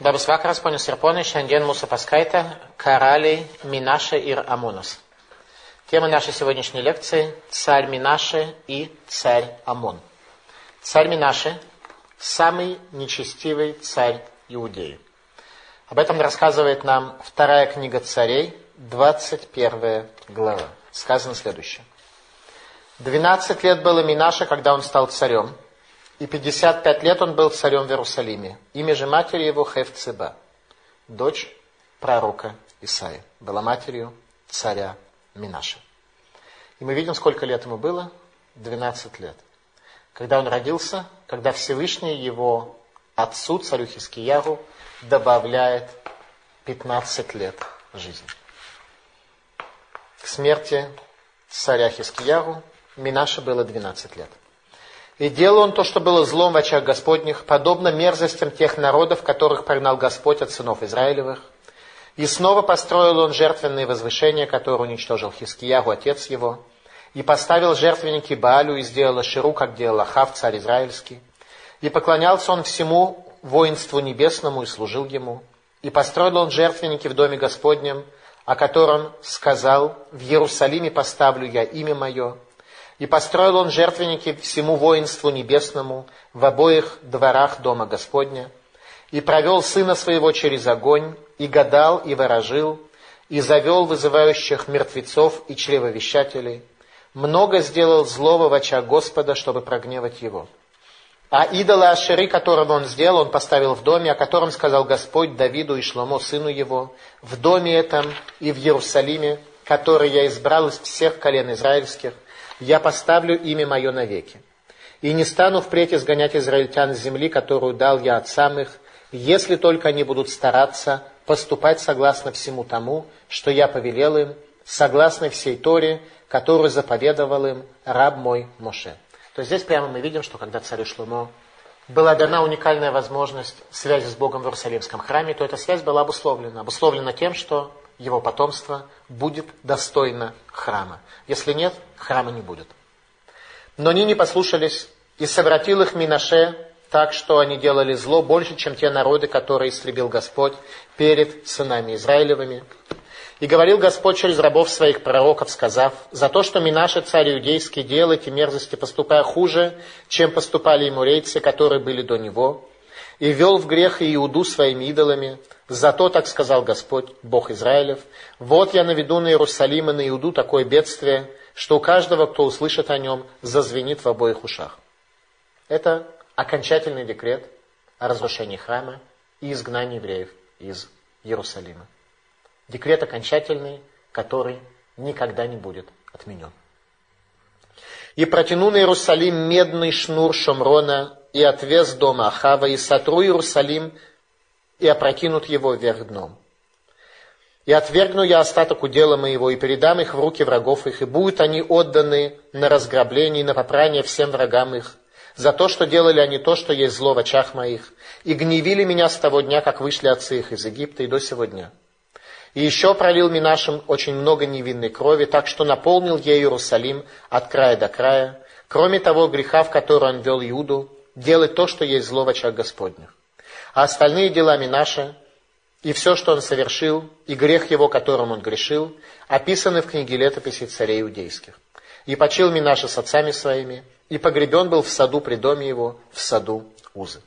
Labas vakaras, ponios ir ponai, šiandien mūsų paskaita Karaliai Минаше ir Амонос. Тема нашей сегодняшней лекции – царь Минаше и царь Амон. Царь Минаше – самый нечестивый царь Иудеи. Об этом рассказывает нам вторая книга царей, 21 глава. Сказано следующее. «Двенадцать лет было Минаше, когда он стал царем, и 55 лет он был царем в Иерусалиме. Имя же матери его Хевцеба, дочь пророка Исаия, была матерью царя Минаша. И мы видим, сколько лет ему было? 12 лет. Когда он родился, когда Всевышний его отцу, царю Хискиягу, добавляет 15 лет жизни. К смерти царя Хискиягу Минаша было 12 лет. И делал он то, что было злом в очах Господних, подобно мерзостям тех народов, которых прогнал Господь от сынов Израилевых. И снова построил он жертвенные возвышения, которые уничтожил Хискиягу, отец его. И поставил жертвенники Баалю и сделал Аширу, как делал Ахав, царь израильский. И поклонялся он всему воинству небесному и служил ему. И построил он жертвенники в доме Господнем, о котором сказал, в Иерусалиме поставлю я имя мое, и построил он жертвенники всему воинству небесному в обоих дворах Дома Господня, и провел сына своего через огонь, и гадал, и ворожил, и завел вызывающих мертвецов и чревовещателей. Много сделал злого в очах Господа, чтобы прогневать его. А идола Ашери, которого он сделал, он поставил в доме, о котором сказал Господь Давиду и Шломо, сыну его, в доме этом и в Иерусалиме, который я избрал из всех колен израильских, я поставлю имя мое навеки. И не стану впредь изгонять израильтян с земли, которую дал я отцам их, если только они будут стараться поступать согласно всему тому, что я повелел им, согласно всей Торе, которую заповедовал им раб мой Моше. То есть здесь прямо мы видим, что когда царю Шлумо была дана уникальная возможность связи с Богом в Иерусалимском храме, то эта связь была обусловлена. Обусловлена тем, что его потомство будет достойно храма. Если нет, храма не будет. Но они не послушались, и совратил их Минаше так, что они делали зло больше, чем те народы, которые истребил Господь перед сынами Израилевыми. И говорил Господь через рабов своих пророков, сказав, «За то, что Минаше, царь иудейский, делал эти мерзости, поступая хуже, чем поступали имурейцы, которые были до него, и вел в грех Иуду своими идолами. Зато, так сказал Господь, Бог Израилев, вот я наведу на Иерусалим и на Иуду такое бедствие, что у каждого, кто услышит о нем, зазвенит в обоих ушах. Это окончательный декрет о разрушении храма и изгнании евреев из Иерусалима. Декрет окончательный, который никогда не будет отменен. И протяну на Иерусалим медный шнур Шомрона и отвез дома Ахава, и сотру Иерусалим, и опрокинут его вверх дном. И отвергну я остаток удела моего, и передам их в руки врагов их, и будут они отданы на разграбление и на попрание всем врагам их, за то, что делали они то, что есть зло в очах моих, и гневили меня с того дня, как вышли отцы их из Египта, и до сего дня. И еще пролил Минашем очень много невинной крови, так что наполнил я Иерусалим от края до края, кроме того греха, в который он вел Иуду, делать то, что есть зло в очах Господних. А остальные дела Минаша и все, что он совершил, и грех его, которым он грешил, описаны в книге летописи царей иудейских. И почил Минаша с отцами своими, и погребен был в саду при доме его, в саду Узы.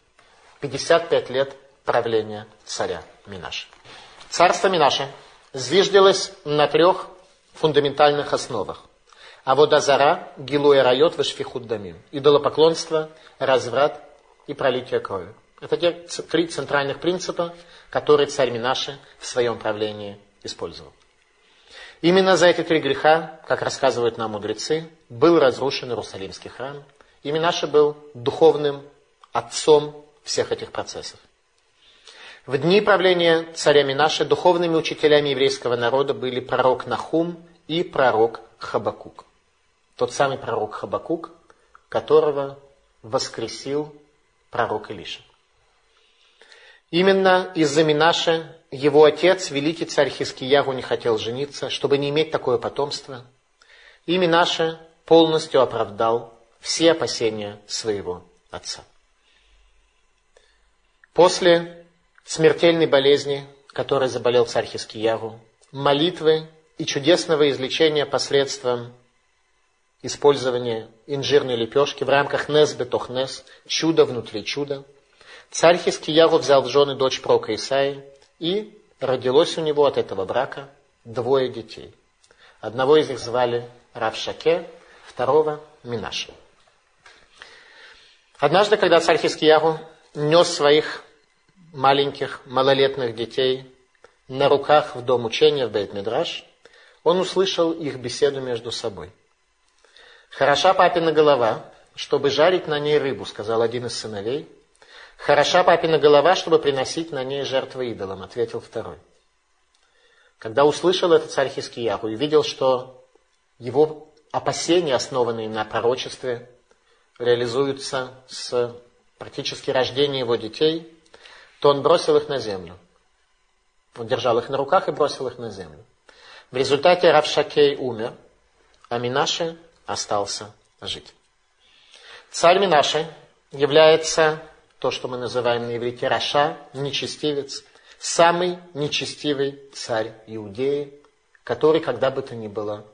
55 лет правления царя Минаша. Царство Минаша зиждилось на трех фундаментальных основах. А вот Азара, Гилуя Райот, Вашфихуд Дамим. Идолопоклонство, разврат и пролитие крови. Это те три центральных принципа, которые царь Минаши в своем правлении использовал. Именно за эти три греха, как рассказывают нам мудрецы, был разрушен Иерусалимский храм. И Минаши был духовным отцом всех этих процессов. В дни правления царя Минаши духовными учителями еврейского народа были пророк Нахум и пророк Хабакук. Тот самый пророк Хабакук, которого воскресил пророк Илиша. Именно из-за Минаша его отец, великий царь Хискиягу, не хотел жениться, чтобы не иметь такое потомство. И Минаша полностью оправдал все опасения своего отца. После смертельной болезни, которой заболел царь Хискиягу, молитвы и чудесного излечения посредством использования инжирной лепешки в рамках Нес Бетохнес, чудо внутри чуда. Царь Хискиягу взял в жены дочь Прока Исаи, и родилось у него от этого брака двое детей. Одного из них звали Равшаке, второго Минаши. Однажды, когда царь Хискиягу нес своих маленьких малолетних детей на руках в дом учения в Бейт-Мидраш, он услышал их беседу между собой. «Хороша папина голова, чтобы жарить на ней рыбу», сказал один из сыновей. «Хороша папина голова, чтобы приносить на ней жертвы идолам», ответил второй. Когда услышал это царь Хискияху и видел, что его опасения, основанные на пророчестве, реализуются с практически рождения его детей, то он бросил их на землю. Он держал их на руках и бросил их на землю. В результате Равшакей умер, а Минаше остался жить. Царь Минаше является то, что мы называем на иврите Раша, нечестивец, самый нечестивый царь Иудеи, который когда бы то ни было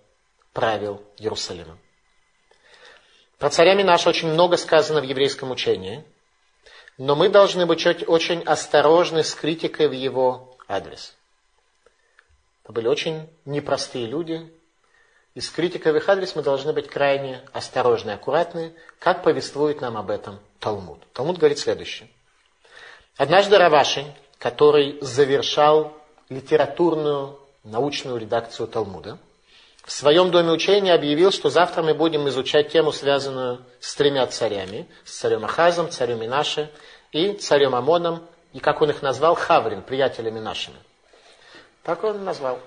правил Иерусалимом. Про царя Минаша очень много сказано в еврейском учении, но мы должны быть очень осторожны с критикой в его адрес. Это были очень непростые люди, и с критикой в их адрес мы должны быть крайне осторожны и аккуратны, как повествует нам об этом Талмуд. Талмуд говорит следующее. Однажды Раваши, который завершал литературную научную редакцию Талмуда, в своем доме учения объявил, что завтра мы будем изучать тему, связанную с тремя царями, с царем Ахазом, царем Минаше и царем Амоном, и как он их назвал, Хаврин, приятелями нашими. Так он назвал.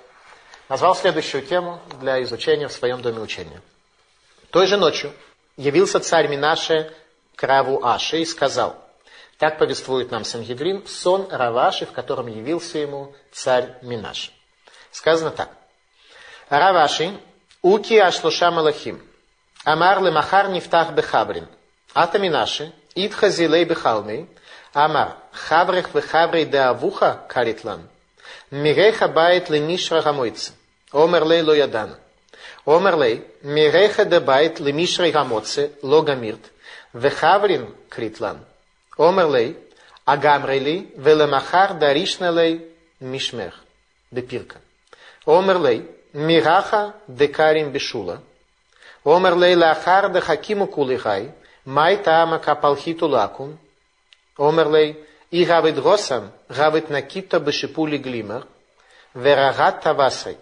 Назвал следующую тему для изучения в своем доме учения. Той же ночью явился царь Минаше к Раву Аше и сказал, так повествует нам Сангедрин, сон Рав Аши, в котором явился ему царь Менаше. Сказано так. רב אשי אוקי אשלשה מלכים, אמר למחר נפתח בחברין, אתא מנשה, איתחזי ליה בחלמיה, אמר, חברך וחברי דאבוך קרית לן, מהיכא בעית למישרא המוציא, אמר ליה לא ידענא. אמר ליה, מהיכא דבעית למישרא המוציא, לא גמירת, Вехаврин Критлан. Омер Лей, Агамрей Ли, Велемахар Даришна Лей Мишмех, Бепирка. Омер Лей, Мираха декарим бешула. Омер лейла ахар да хакиму кулихай. Май таама капалхиту лакум. Омер лей и гавит госам, гавит накита бешипули глимер. Верагат тавасай.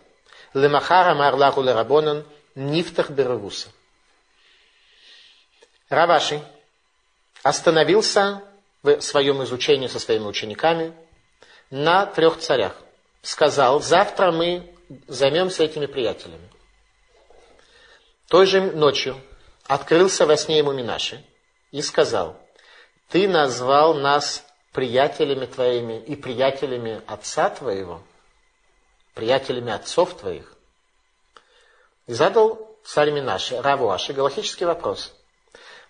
Лемахар амар лаху лерабонан нифтах беравуса. Раваши остановился в своем изучении со своими учениками на трех царях. Сказал, завтра мы займемся этими приятелями. Той же ночью открылся во сне ему Минаши и сказал, ты назвал нас приятелями твоими и приятелями отца твоего, приятелями отцов твоих. И задал царь Минаши, Раву Аши, галактический вопрос.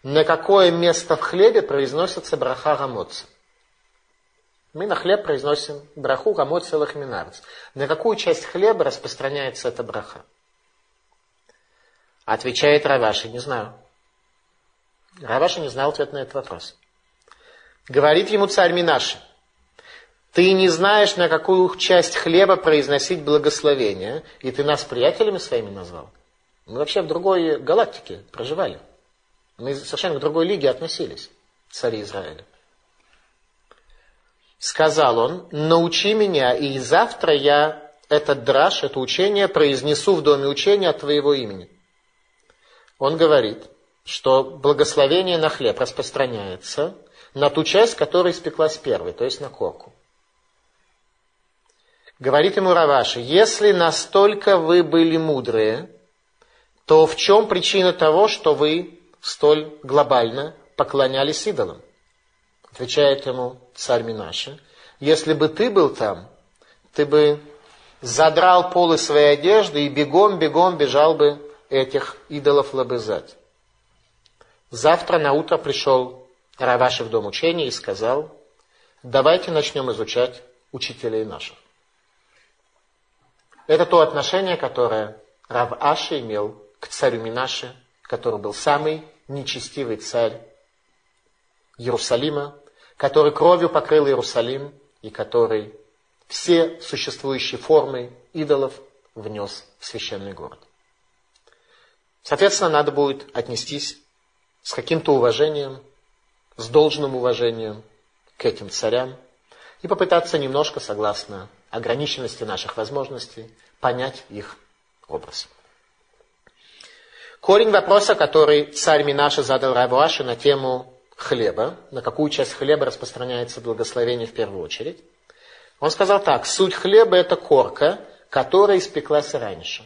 На какое место в хлебе произносится браха Рамоца? Мы на хлеб произносим браху гамот целых минарц. На какую часть хлеба распространяется эта браха? Отвечает Раваши, не знаю. Раваши не знал ответ на этот вопрос. Говорит ему царь Минаши, ты не знаешь, на какую часть хлеба произносить благословение, и ты нас приятелями своими назвал. Мы вообще в другой галактике проживали. Мы совершенно к другой лиге относились, цари Израиля. Сказал он, научи меня, и завтра я этот драж, это учение произнесу в доме учения от твоего имени. Он говорит, что благословение на хлеб распространяется на ту часть, которая испеклась первой, то есть на корку. Говорит ему Раваши, если настолько вы были мудрые, то в чем причина того, что вы столь глобально поклонялись идолам? Отвечает ему царь Минаши, если бы ты был там, ты бы задрал полы своей одежды и бегом-бегом бежал бы этих идолов лобызать. Завтра на утро пришел Раваши в дом учения и сказал, давайте начнем изучать учителей наших. Это то отношение, которое Рав Аши имел к царю Минаше, который был самый нечестивый царь Иерусалима, который кровью покрыл Иерусалим и который все существующие формы идолов внес в священный город. Соответственно, надо будет отнестись с каким-то уважением, с должным уважением к этим царям и попытаться немножко, согласно ограниченности наших возможностей, понять их образ. Корень вопроса, который царь Минаша задал Равуаше на тему хлеба, на какую часть хлеба распространяется благословение в первую очередь, он сказал так, суть хлеба это корка, которая испеклась раньше.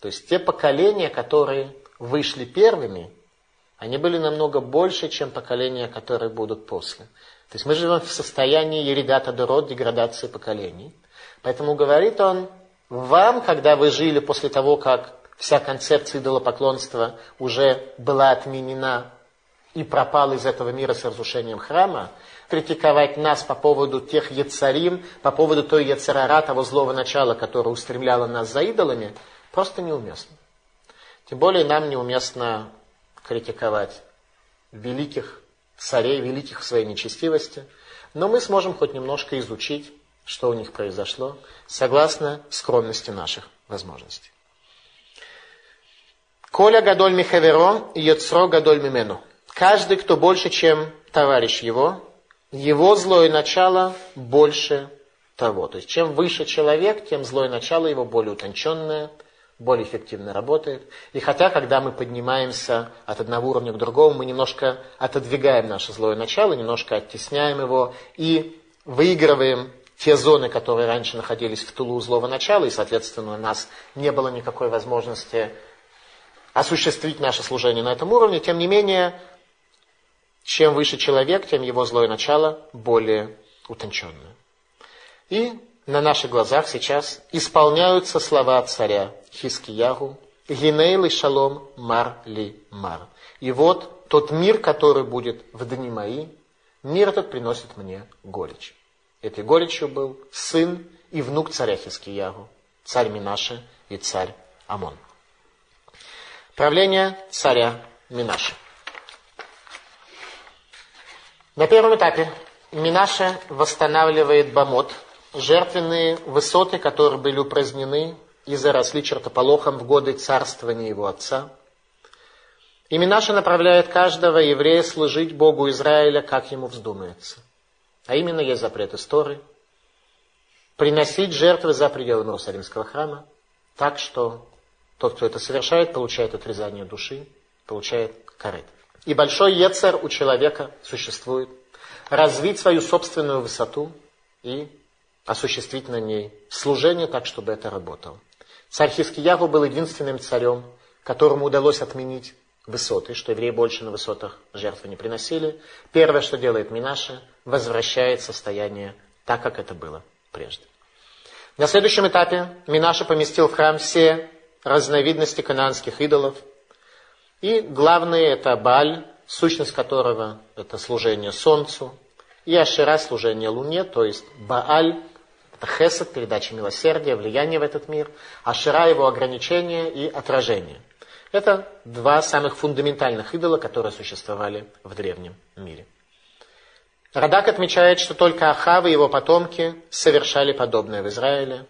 То есть те поколения, которые вышли первыми, они были намного больше, чем поколения, которые будут после. То есть мы живем в состоянии еридата дород, деградации поколений. Поэтому говорит он, вам, когда вы жили после того, как вся концепция идолопоклонства уже была отменена и пропала из этого мира с разрушением храма, критиковать нас по поводу тех яцарим, по поводу той яцерара, того злого начала, которое устремляло нас за идолами, просто неуместно. Тем более нам неуместно критиковать великих царей, великих в своей нечестивости, но мы сможем хоть немножко изучить, что у них произошло, согласно скромности наших возможностей. Коля гадоль михаверо, йоцро гадоль мимену. Каждый, кто больше, чем товарищ его, его злое начало больше того. То есть, чем выше человек, тем злое начало его более утонченное, более эффективно работает. И хотя, когда мы поднимаемся от одного уровня к другому, мы немножко отодвигаем наше злое начало, немножко оттесняем его и выигрываем те зоны, которые раньше находились в тулу злого начала, и, соответственно, у нас не было никакой возможности осуществить наше служение на этом уровне, тем не менее, чем выше человек, тем его злое начало более утонченное. И на наших глазах сейчас исполняются слова царя Хискиягу, Гинейл и Шалом Мар Ли Мар. И вот тот мир, который будет в дни мои, мир этот приносит мне горечь. Этой горечью был сын и внук царя Хискиягу, царь Минаши и царь Амон. Правление царя Минаши. На первом этапе Минаша восстанавливает Бамот, жертвенные высоты, которые были упразднены и заросли чертополохом в годы царствования его отца. И Минаша направляет каждого еврея служить Богу Израиля, как ему вздумается. А именно есть запрет истории. Приносить жертвы за пределами Иерусалимского храма, так что тот, кто это совершает, получает отрезание души, получает карет. И большой ецер у человека существует. Развить свою собственную высоту и осуществить на ней служение так, чтобы это работало. Царь Хискиягу был единственным царем, которому удалось отменить высоты, что евреи больше на высотах жертвы не приносили. Первое, что делает Минаша, возвращает состояние так, как это было прежде. На следующем этапе Минаша поместил в храм все разновидности кананских идолов – и главное это Баль, сущность которого это служение Солнцу, и Ашира служение Луне, то есть Бааль, это Хесед, передача милосердия, влияние в этот мир, Ашира его ограничение и отражение. Это два самых фундаментальных идола, которые существовали в древнем мире. Радак отмечает, что только Ахав и его потомки совершали подобное в Израиле.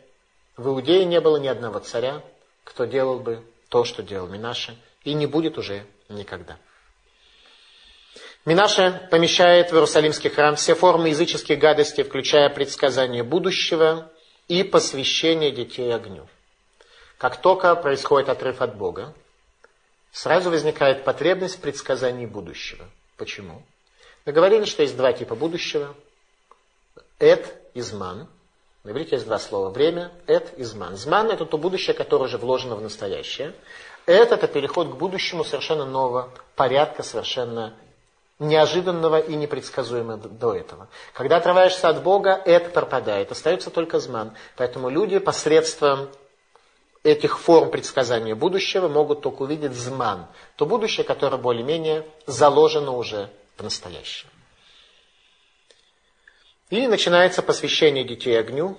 В Иудее не было ни одного царя, кто делал бы то, что делал Минаше, и не будет уже никогда. Минаша помещает в Иерусалимский храм все формы языческих гадостей, включая предсказание будущего и посвящение детей огню. Как только происходит отрыв от Бога, сразу возникает потребность в предсказании будущего. Почему? Мы говорили, что есть два типа будущего. Эд и зман. На иврите есть два слова. Время, эд и зман. Зман – это то будущее, которое уже вложено в настоящее. Это, это переход к будущему совершенно нового порядка, совершенно неожиданного и непредсказуемого до этого. Когда отрываешься от Бога, это пропадает, остается только зман. Поэтому люди посредством этих форм предсказания будущего могут только увидеть зман, то будущее, которое более-менее заложено уже в настоящее. И начинается посвящение детей огню.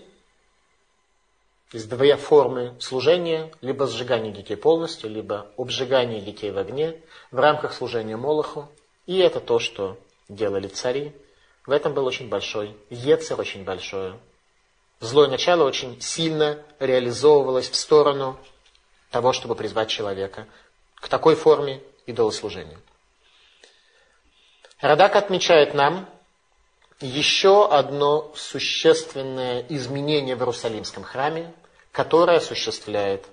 Есть две формы служения, либо сжигание детей полностью, либо обжигание детей в огне в рамках служения Молоху. И это то, что делали цари. В этом был очень большой, ецер очень большое. Злое начало очень сильно реализовывалось в сторону того, чтобы призвать человека к такой форме идолослужения. Радак отмечает нам еще одно существенное изменение в Иерусалимском храме, которое осуществляет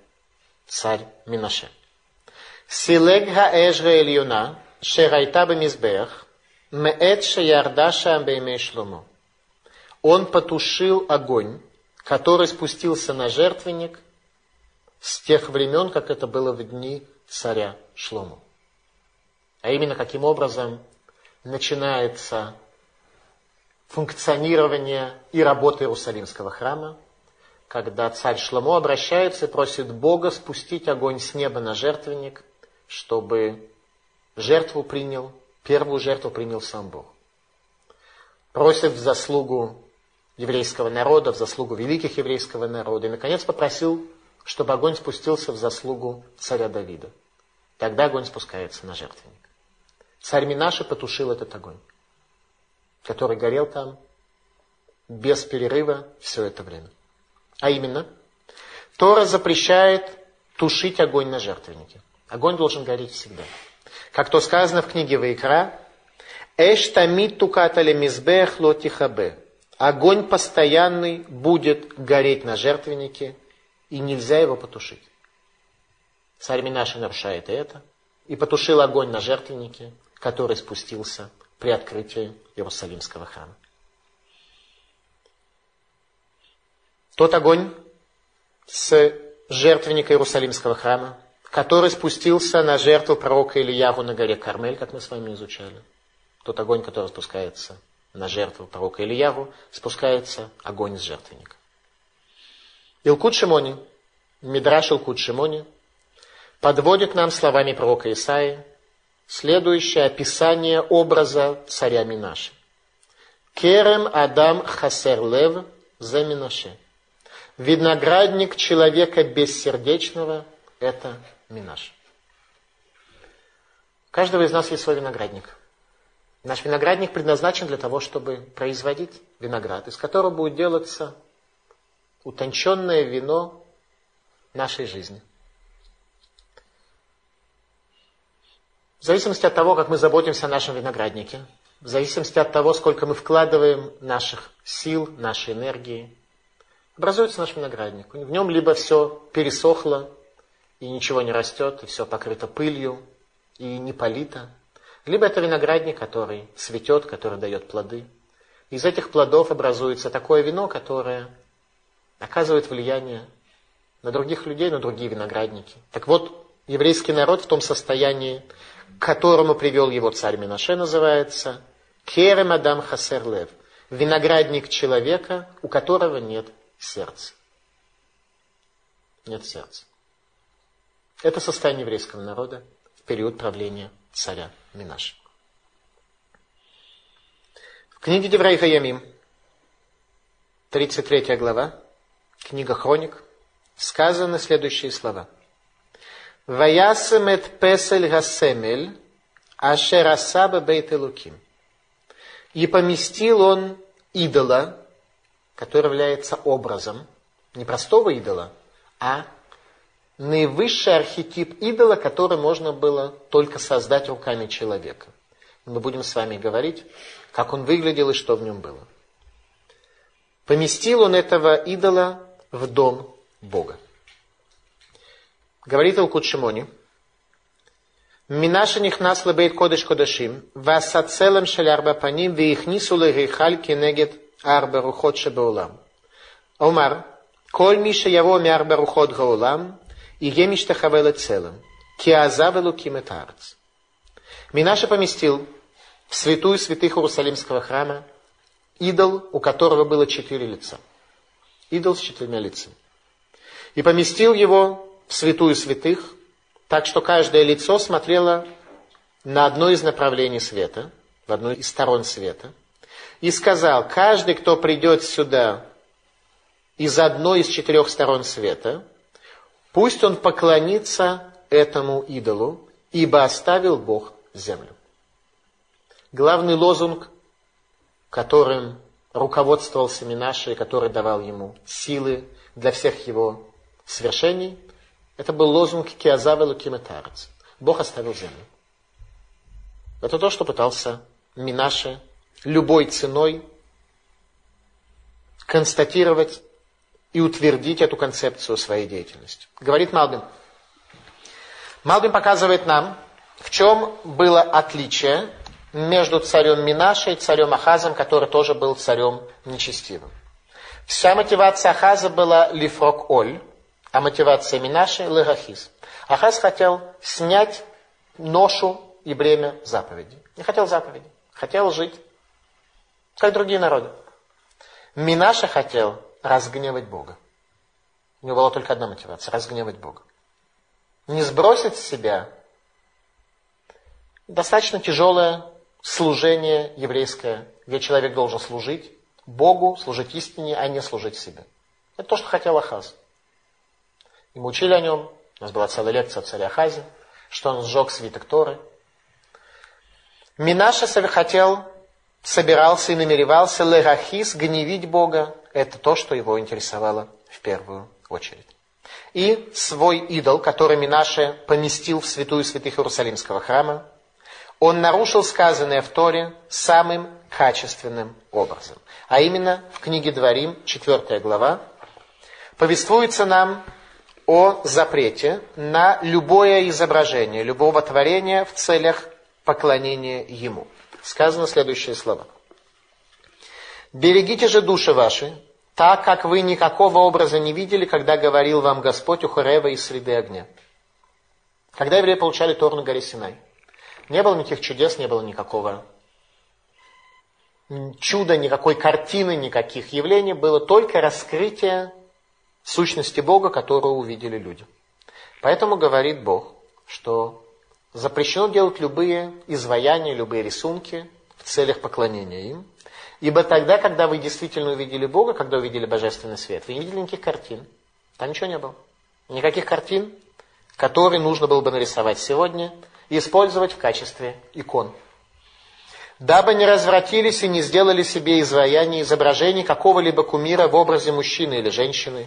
царь Минаше. Силег хаэжра эльюна, шерайта бемизбех, меэт шеярда шам шломо. Он потушил огонь, который спустился на жертвенник с тех времен, как это было в дни царя Шлому. А именно, каким образом начинается функционирование и работа Иерусалимского храма, когда царь Шломо обращается и просит Бога спустить огонь с неба на жертвенник, чтобы жертву принял, первую жертву принял сам Бог. Просит в заслугу еврейского народа, в заслугу великих еврейского народа. И, наконец, попросил, чтобы огонь спустился в заслугу царя Давида. Тогда огонь спускается на жертвенник. Царь Минаши потушил этот огонь который горел там без перерыва все это время. А именно, Тора запрещает тушить огонь на жертвеннике. Огонь должен гореть всегда. Как то сказано в книге Вайкра, «Эш тамит тукатале мизбех лотихабе». Огонь постоянный будет гореть на жертвеннике, и нельзя его потушить. Царь Минаши нарушает это, и потушил огонь на жертвеннике, который спустился при открытии Иерусалимского храма. Тот огонь с жертвенника Иерусалимского храма, который спустился на жертву пророка Ильягу на горе Кармель, как мы с вами изучали. Тот огонь, который спускается на жертву пророка Ильягу, спускается огонь из жертвенника. Илкут Шимони, Мидраш Илкут Шимони, подводит нам словами пророка Исаии следующее описание образа царя Минаши. Керем Адам Хасерлев за Минаше. Виноградник человека бессердечного – это Минаш. У каждого из нас есть свой виноградник. Наш виноградник предназначен для того, чтобы производить виноград, из которого будет делаться утонченное вино нашей жизни. В зависимости от того, как мы заботимся о нашем винограднике, в зависимости от того, сколько мы вкладываем наших сил, нашей энергии, образуется наш виноградник. В нем либо все пересохло, и ничего не растет, и все покрыто пылью, и не полито, либо это виноградник, который цветет, который дает плоды. Из этих плодов образуется такое вино, которое оказывает влияние на других людей, на другие виноградники. Так вот, еврейский народ в том состоянии, к которому привел его царь Минаше, называется Керем Адам Хасер Лев. Виноградник человека, у которого нет сердца. Нет сердца. Это состояние еврейского народа в период правления царя Минаша. В книге Деврей Хаямим, 33 глава, книга Хроник, сказаны следующие слова – Ваясем эт песель гасемель, ашер асаба бейт элуким. И поместил он идола, который является образом, не простого идола, а наивысший архетип идола, который можно было только создать руками человека. Мы будем с вами говорить, как он выглядел и что в нем было. Поместил он этого идола в дом Бога. Говорит Алкут Шимони, Минаша нихнас лебейт кодыш кодашим, васацелем шель арба паним, вихнису легейхаль кенегет арба рухот шебеулам. Омар, коль миша яво ми арба рухот гаулам, и емиштахавела целым, киазавелу киметарц. Минаша поместил в святую святых Иерусалимского храма идол, у которого было четыре лица. Идол с четырьмя лицами. И поместил его в святую святых, так что каждое лицо смотрело на одно из направлений света, в одну из сторон света, и сказал, каждый, кто придет сюда из одной из четырех сторон света, пусть он поклонится этому идолу, ибо оставил Бог землю. Главный лозунг, которым руководствовался Минаши, который давал ему силы для всех его свершений, это был лозунг Киазава Лукиметарец. Бог оставил землю. Это то, что пытался Минаше любой ценой констатировать и утвердить эту концепцию своей деятельности. Говорит Малбин. Малбин показывает нам, в чем было отличие между царем Минашей и царем Ахазом, который тоже был царем нечестивым. Вся мотивация Ахаза была лифрок оль, а мотивация Минаши – лерахис. Ахаз хотел снять ношу и бремя заповеди. Не хотел заповеди, хотел жить, как другие народы. Минаша хотел разгневать Бога. У него была только одна мотивация – разгневать Бога. Не сбросить с себя достаточно тяжелое служение еврейское, где человек должен служить Богу, служить истине, а не служить себе. Это то, что хотел Ахаз. И мы учили о нем. У нас была целая лекция о царе Ахазе, что он сжег свиток Торы. Минаша хотел, собирался и намеревался лерахис, гневить Бога. Это то, что его интересовало в первую очередь. И свой идол, который Минаше поместил в святую святых Иерусалимского храма, он нарушил сказанное в Торе самым качественным образом. А именно в книге Дворим, 4 глава, повествуется нам о запрете на любое изображение, любого творения в целях поклонения Ему. Сказано следующие слова. «Берегите же души ваши, так как вы никакого образа не видели, когда говорил вам Господь у Хорева из среды огня». Когда евреи получали Тор на горе Синай, не было никаких чудес, не было никакого чуда, никакой картины, никаких явлений, было только раскрытие сущности Бога, которую увидели люди. Поэтому говорит Бог, что запрещено делать любые изваяния, любые рисунки в целях поклонения им. Ибо тогда, когда вы действительно увидели Бога, когда увидели Божественный свет, вы не видели никаких картин. Там ничего не было. Никаких картин, которые нужно было бы нарисовать сегодня и использовать в качестве икон дабы не развратились и не сделали себе изваяние изображений какого-либо кумира в образе мужчины или женщины,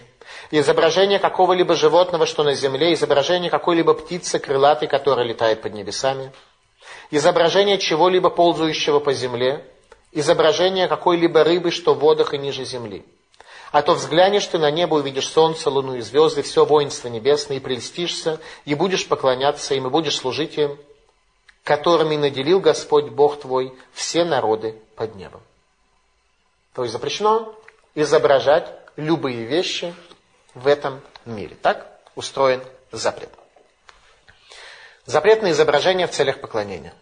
изображение какого-либо животного, что на земле, изображение какой-либо птицы крылатой, которая летает под небесами, изображение чего-либо ползающего по земле, изображение какой-либо рыбы, что в водах и ниже земли. А то взглянешь ты на небо, увидишь солнце, луну и звезды, все воинство небесное, и прельстишься, и будешь поклоняться им, и будешь служить им, которыми наделил Господь Бог твой все народы под небом. То есть запрещено изображать любые вещи в этом мире. Так устроен запрет. Запрет на изображение в целях поклонения.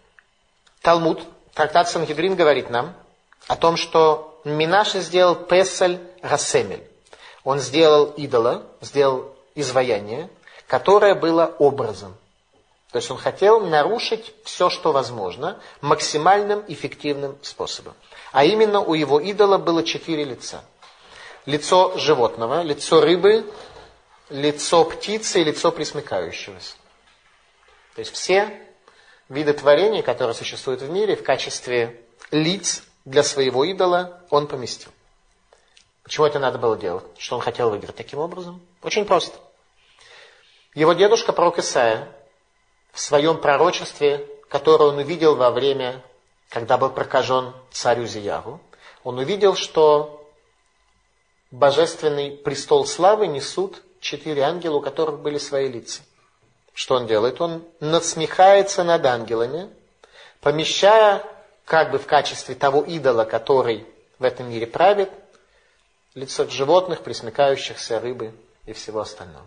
Талмуд, трактат Сангидрин говорит нам о том, что Минаши сделал Песель Расемель. Он сделал идола, сделал изваяние, которое было образом. То есть он хотел нарушить все, что возможно, максимальным эффективным способом. А именно у его идола было четыре лица. Лицо животного, лицо рыбы, лицо птицы и лицо присмыкающегося. То есть все виды творений, которые существуют в мире, в качестве лиц для своего идола он поместил. Почему это надо было делать? Что он хотел выиграть таким образом? Очень просто. Его дедушка, пророк Исаия, в своем пророчестве, которое он увидел во время, когда был прокажен царю Зияру, он увидел, что божественный престол славы несут четыре ангела, у которых были свои лица. Что он делает? Он надсмехается над ангелами, помещая как бы в качестве того идола, который в этом мире правит, лицо животных, присмыкающихся, рыбы и всего остального.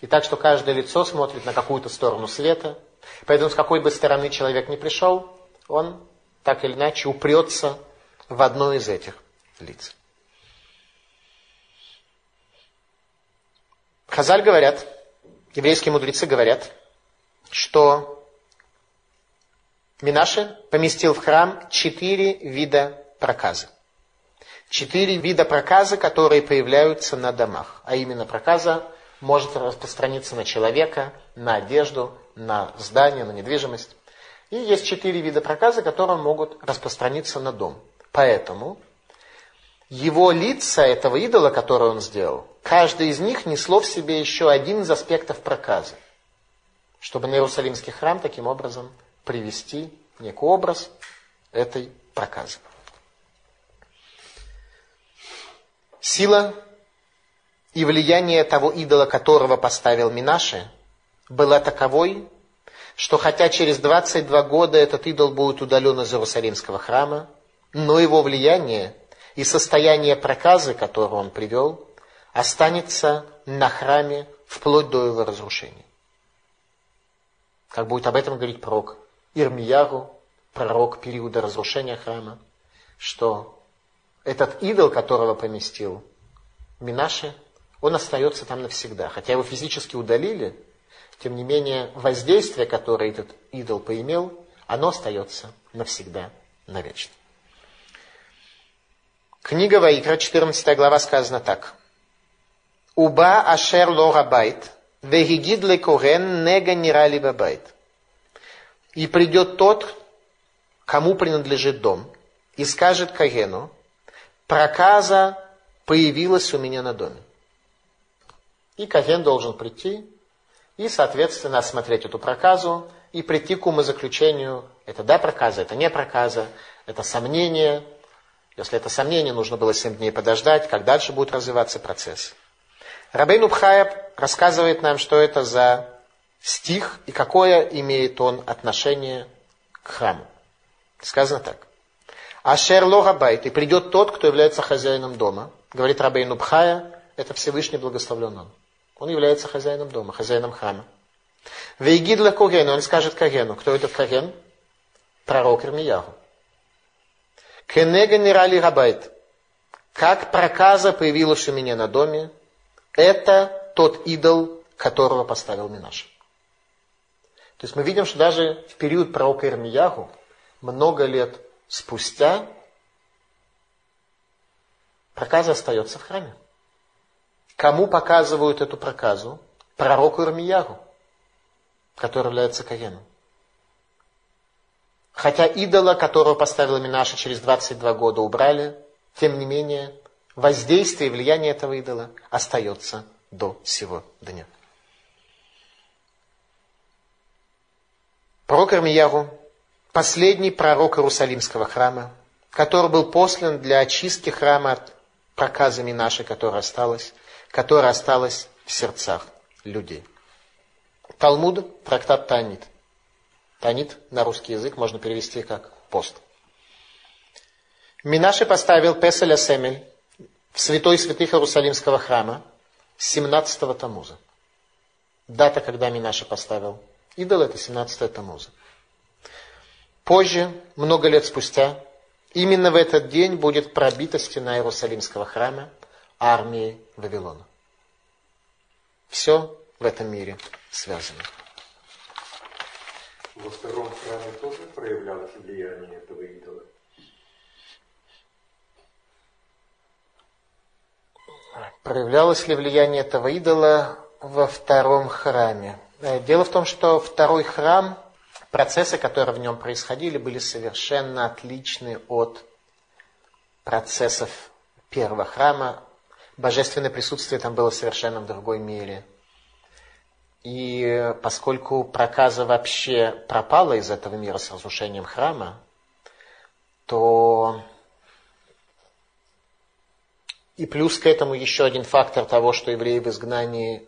И так, что каждое лицо смотрит на какую-то сторону света. Поэтому с какой бы стороны человек ни пришел, он так или иначе упрется в одно из этих лиц. Хазаль говорят, еврейские мудрецы говорят, что Минаши поместил в храм четыре вида проказы. Четыре вида проказы, которые появляются на домах. А именно проказа может распространиться на человека, на одежду, на здание, на недвижимость. И есть четыре вида проказа, которые могут распространиться на дом. Поэтому его лица, этого идола, который он сделал, каждый из них несло в себе еще один из аспектов проказа. Чтобы на Иерусалимский храм таким образом привести некий образ этой проказы. Сила и влияние того идола, которого поставил Минаше, была таковой, что хотя через 22 года этот идол будет удален из Иерусалимского храма, но его влияние и состояние проказы, которое он привел, останется на храме вплоть до его разрушения. Как будет об этом говорить пророк Ирмияру, пророк периода разрушения храма, что этот идол, которого поместил Минаши, он остается там навсегда. Хотя его физически удалили, тем не менее воздействие, которое этот идол поимел, оно остается навсегда, навечно. Книга Ваикра, 14 глава, сказано так. Уба ашер лора байт, вегигид лекорен нега нирали бабайт. И придет тот, кому принадлежит дом, и скажет Кагену, проказа появилась у меня на доме. И Каген должен прийти и, соответственно, осмотреть эту проказу и прийти к умозаключению, это да проказа, это не проказа, это сомнение. Если это сомнение, нужно было 7 дней подождать, как дальше будет развиваться процесс. Рабейн Убхаяб рассказывает нам, что это за стих и какое имеет он отношение к храму. Сказано так. Ашер логабайт, и придет тот, кто является хозяином дома. Говорит Рабейн Убхая, это Всевышний благословлен он. Он является хозяином дома, хозяином храма. Вейгидла Кугену, он скажет Кагену. Кто этот Каген? Пророк Ирмиягу. Кенега Нирали Габайт. Как проказа появилась у меня на доме, это тот идол, которого поставил Минаш. То есть мы видим, что даже в период пророка Ирмиягу, много лет спустя проказа остается в храме. Кому показывают эту проказу? Пророку Ирмияру, который является Каеном. Хотя идола, которого поставила Минаша через 22 года, убрали, тем не менее, воздействие и влияние этого идола остается до сего дня. Пророк Ирмияру последний пророк Иерусалимского храма, который был послан для очистки храма от проказами нашей, которая осталась, которая осталась в сердцах людей. Талмуд, трактат Танит. Танит на русский язык можно перевести как пост. Минаши поставил Песеля Семель в святой святых Иерусалимского храма 17-го Тамуза. Дата, когда Минаши поставил идол, это 17 Тамуза. Позже, много лет спустя, именно в этот день будет пробита стена Иерусалимского храма армией Вавилона. Все в этом мире связано. Во втором храме тоже проявлялось влияние этого идола? Проявлялось ли влияние этого идола во втором храме? Э, дело в том, что второй храм процессы, которые в нем происходили, были совершенно отличны от процессов первого храма. Божественное присутствие там было совершенно в другой мере. И поскольку проказа вообще пропала из этого мира с разрушением храма, то и плюс к этому еще один фактор того, что евреи в изгнании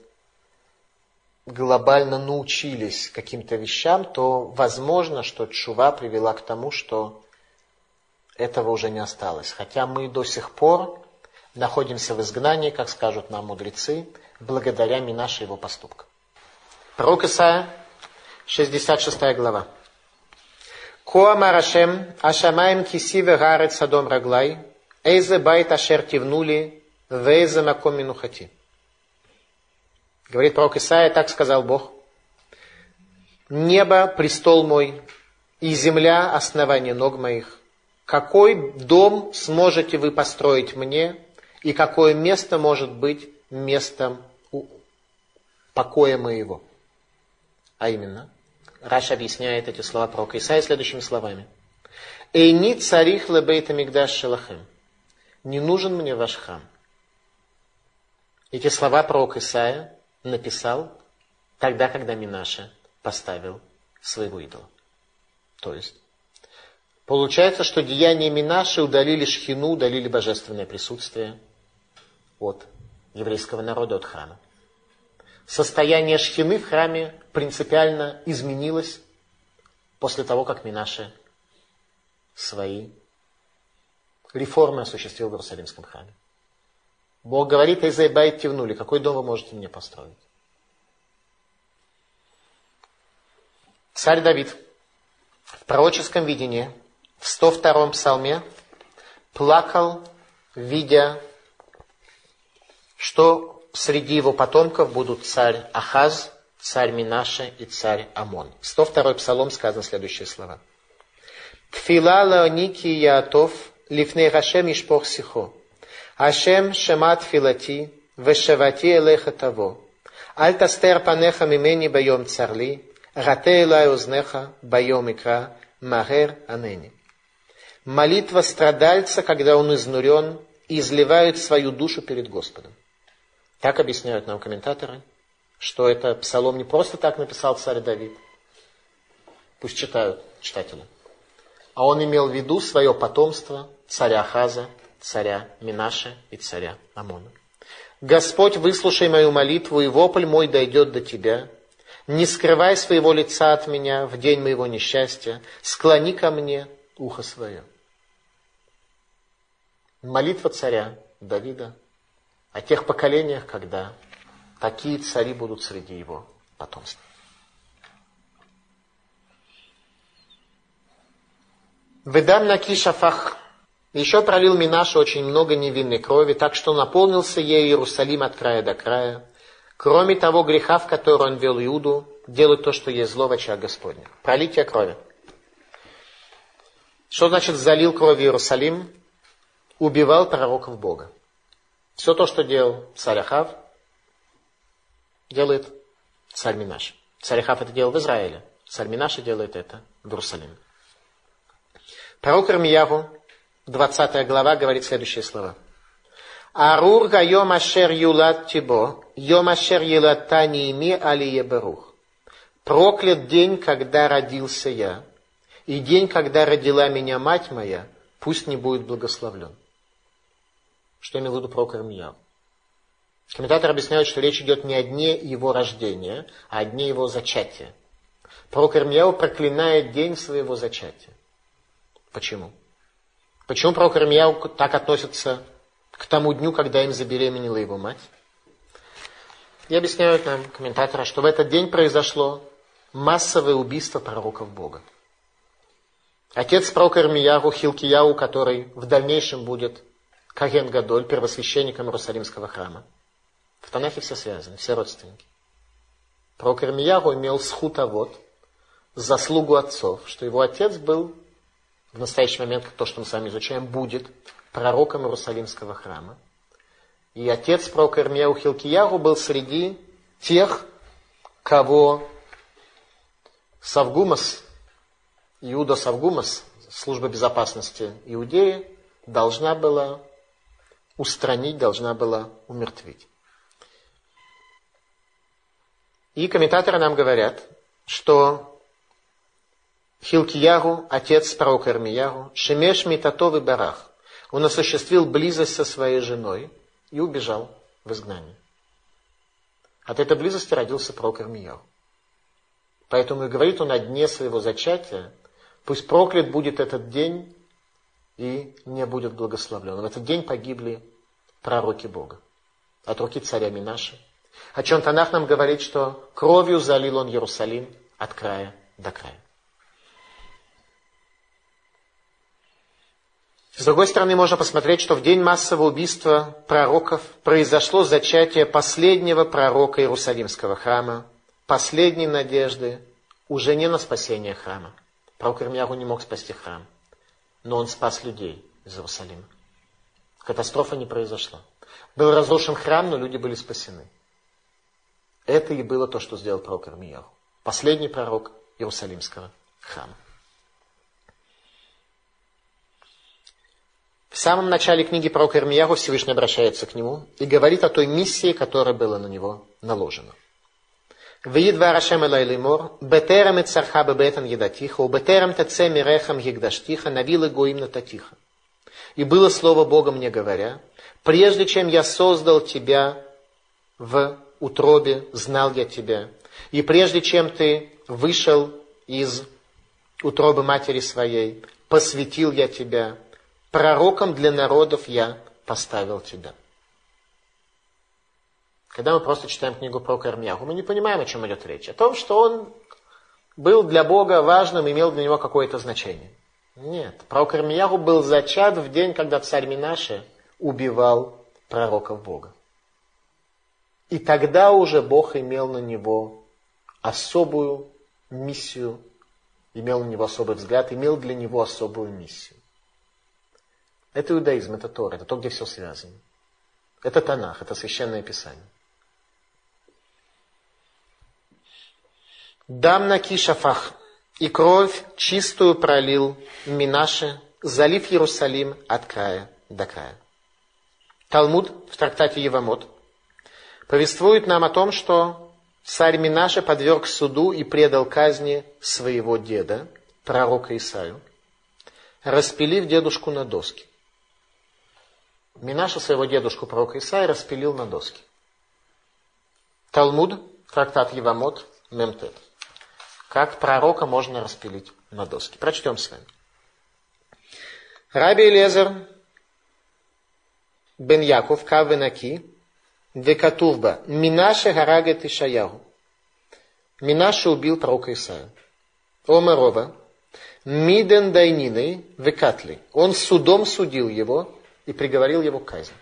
глобально научились каким-то вещам, то возможно, что чува привела к тому, что этого уже не осталось. Хотя мы до сих пор находимся в изгнании, как скажут нам мудрецы, благодаря Минаше его поступкам. Пророк Исаия, 66 глава. Ко Марашем, Ашамаем кисиве гарет садом раглай, эйзе байт ашер тивнули, вейзе маком минухати. Говорит пророк Исаия, так сказал Бог. Небо – престол мой, и земля – основание ног моих. какой дом сможете вы построить мне, и какое место может быть местом покоя моего. А именно, Раш объясняет эти слова пророка Исаия следующими словами. Эйни царих лебейта мигдаш шелахем. Не нужен мне ваш храм. Эти слова пророк Исаия написал тогда, когда Минаша поставил своего идола. То есть, получается, что деяния Минаши удалили шхину, удалили божественное присутствие от еврейского народа, от храма. Состояние шхины в храме принципиально изменилось после того, как Минаше свои реформы осуществил в Иерусалимском храме. Бог говорит, Эйзайбайт тивнули, какой дом вы можете мне построить? Царь Давид в пророческом видении в 102-м псалме плакал, видя, что среди его потомков будут царь Ахаз, царь Минаша и царь Амон. 102-й псалом сказано следующие слова. Тфила лаоники яатов лифней Хашем ишпох сихо. Ашем шемат филати, вешевати элеха таво. Аль тастер панеха мимени байом царли, рате элай узнеха байом икра, магер анени. Молитва страдальца, когда он изнурен, и изливает свою душу перед Господом. Так объясняют нам комментаторы, что это псалом не просто так написал царь Давид. Пусть читают читатели. А он имел в виду свое потомство царя Хаза, царя Минаша и царя Амона. Господь, выслушай мою молитву, и вопль мой дойдет до Тебя. Не скрывай своего лица от меня в день моего несчастья, склони ко мне ухо свое. Молитва царя Давида о тех поколениях, когда такие цари будут среди его потомства. Ведам на кишафах еще пролил Минаша очень много невинной крови, так что наполнился ею Иерусалим от края до края. Кроме того греха, в который он вел Иуду, делать то, что есть зло в очах Господня. Пролитие крови. Что значит залил кровь Иерусалим? Убивал пророков Бога. Все то, что делал царь Ахав, делает царь Минаш. Царь Ахав это делал в Израиле. Царь Минаша делает это в Иерусалиме. Пророк Ирмияву 20 глава говорит следующие слова. Арур гайом ашер юлат тибо, йом ашер елата ими алие барух. Проклят день, когда родился я, и день, когда родила меня мать моя, пусть не будет благословлен. Что имел в виду пророк Ирмияу? Комментаторы объясняют, что речь идет не о дне его рождения, а о дне его зачатия. Пророк Ирмияу проклинает день своего зачатия. Почему? Почему пророк Ирмияу так относится к тому дню, когда им забеременела его мать? И объясняют нам комментаторы, что в этот день произошло массовое убийство пророков Бога. Отец пророка Ирмияру, Хилкияу, который в дальнейшем будет Каген Гадоль, первосвященником Иерусалимского храма. В Танахе все связаны, все родственники. Пророк Ирмияру имел схутовод, заслугу отцов, что его отец был в настоящий момент, то, что мы с вами изучаем, будет пророком Иерусалимского храма. И отец пророка Ирмияу Хилкияру был среди тех, кого Савгумас, Иуда Савгумас, служба безопасности Иудеи, должна была устранить, должна была умертвить. И комментаторы нам говорят, что Хилкиягу, отец пророка Ирмиягу, Шемеш Митатов и Барах. Он осуществил близость со своей женой и убежал в изгнание. От этой близости родился пророк Ирмиягу. Поэтому и говорит он о дне своего зачатия, пусть проклят будет этот день и не будет благословлен. В этот день погибли пророки Бога от руки царя Минаши. О чем Танах нам говорит, что кровью залил он Иерусалим от края до края. С другой стороны, можно посмотреть, что в день массового убийства пророков произошло зачатие последнего пророка Иерусалимского храма, последней надежды уже не на спасение храма. Пророк Ирмияру не мог спасти храм. Но он спас людей из Иерусалима. Катастрофа не произошла. Был разрушен храм, но люди были спасены. Это и было то, что сделал пророк Армияху. Последний пророк Иерусалимского храма. В самом начале книги пророка Ирмияру Всевышний обращается к нему и говорит о той миссии, которая была на него наложена. Виидва Рашем Элайлимор, Бетерам и Царха Бетан Едатиха, у Бетерам Таце Мирехам Егдаштиха, Навила Гоим Нататиха. И было слово Бога мне говоря, прежде чем я создал тебя в утробе, знал я тебя. И прежде чем ты вышел из утробы матери своей, посвятил я тебя, пророком для народов я поставил тебя. Когда мы просто читаем книгу про Кармьяху, мы не понимаем, о чем идет речь. О том, что он был для Бога важным, имел для него какое-то значение. Нет, пророк Ирмияху был зачат в день, когда царь Минаше убивал пророков Бога. И тогда уже Бог имел на него особую миссию, имел на него особый взгляд, имел для него особую миссию. Это иудаизм, это Тора, это то, где все связано. Это Танах, это священное писание. Дам на кишафах, и кровь чистую пролил Минаше, залив Иерусалим от края до края. Талмуд в трактате Евамот повествует нам о том, что царь Минаше подверг суду и предал казни своего деда, пророка Исаю, распилив дедушку на доски. Минаша своего дедушку, пророка Исаия, распилил на доски. Талмуд, трактат Евамот, Мемтет. Как пророка можно распилить на доски. Прочтем с вами. Раби Элезер бен Яков Кавенаки Векатувба Минаше Гарагет Ишаягу. Минаше убил пророка Исаия. Омарова Миден Дайнины Векатли. Он судом судил его и приговорил его к казни.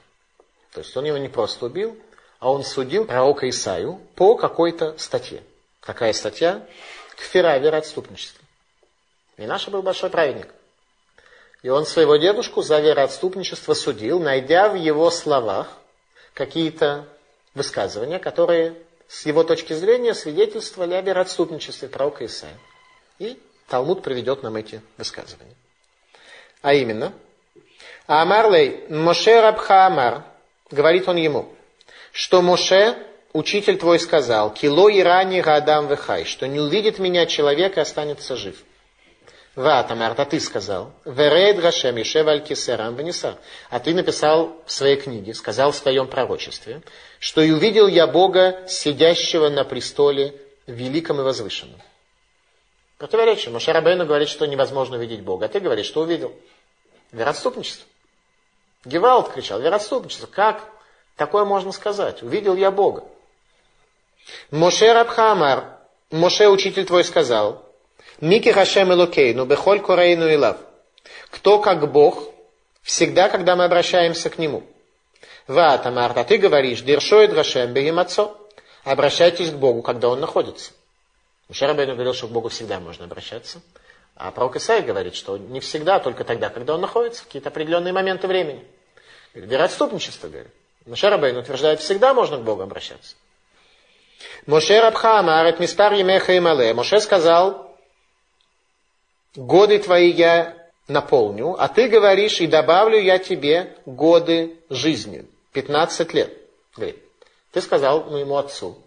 То есть он его не просто убил, а он судил пророка Исаию по какой-то статье. Какая статья? Кфира, вероотступничество. Минаша был большой праведник. И он своего дедушку за вероотступничество судил, найдя в его словах какие-то высказывания, которые с его точки зрения свидетельствовали о вероотступничестве пророка Исаия. И Талмуд приведет нам эти высказывания. А именно, Амарлей Моше Рабха Амар, говорит он ему, что Моше учитель твой сказал, кило и ранее гадам вехай, что не увидит меня человек и останется жив. Ватамар, а ты сказал, веред Гашем Ешев Аль Кисерам Венеса. А ты написал в своей книге, сказал в своем пророчестве, что и увидел я Бога, сидящего на престоле великом и возвышенном. Противоречие. Моше Рабейну говорит, что невозможно увидеть Бога, а ты говоришь, что увидел. Вероотступничество. Гевалд кричал, вероотступничество. Как такое можно сказать? Увидел я Бога. Моше Рабхамар, Моше, учитель твой, сказал, Мики Хашем Элокейну, Бехоль Корейну Илав. Кто как Бог, всегда, когда мы обращаемся к Нему. Ваатамар, а ты говоришь, Диршоид Гашем Бегемацо. Обращайтесь к Богу, когда Он находится. Моше Рабейну говорил, что к Богу всегда можно обращаться. А пророк Исаия говорит, что не всегда, только тогда, когда он находится, в какие-то определенные моменты времени. Вероотступничество, говорит. Моше Рабейн утверждает, всегда можно к Богу обращаться. Моше Рабхама, Арет Мистар Емеха и Мале. Моше сказал, годы твои я наполню, а ты говоришь, и добавлю я тебе годы жизни. 15 лет. Говорит, ты сказал моему отцу,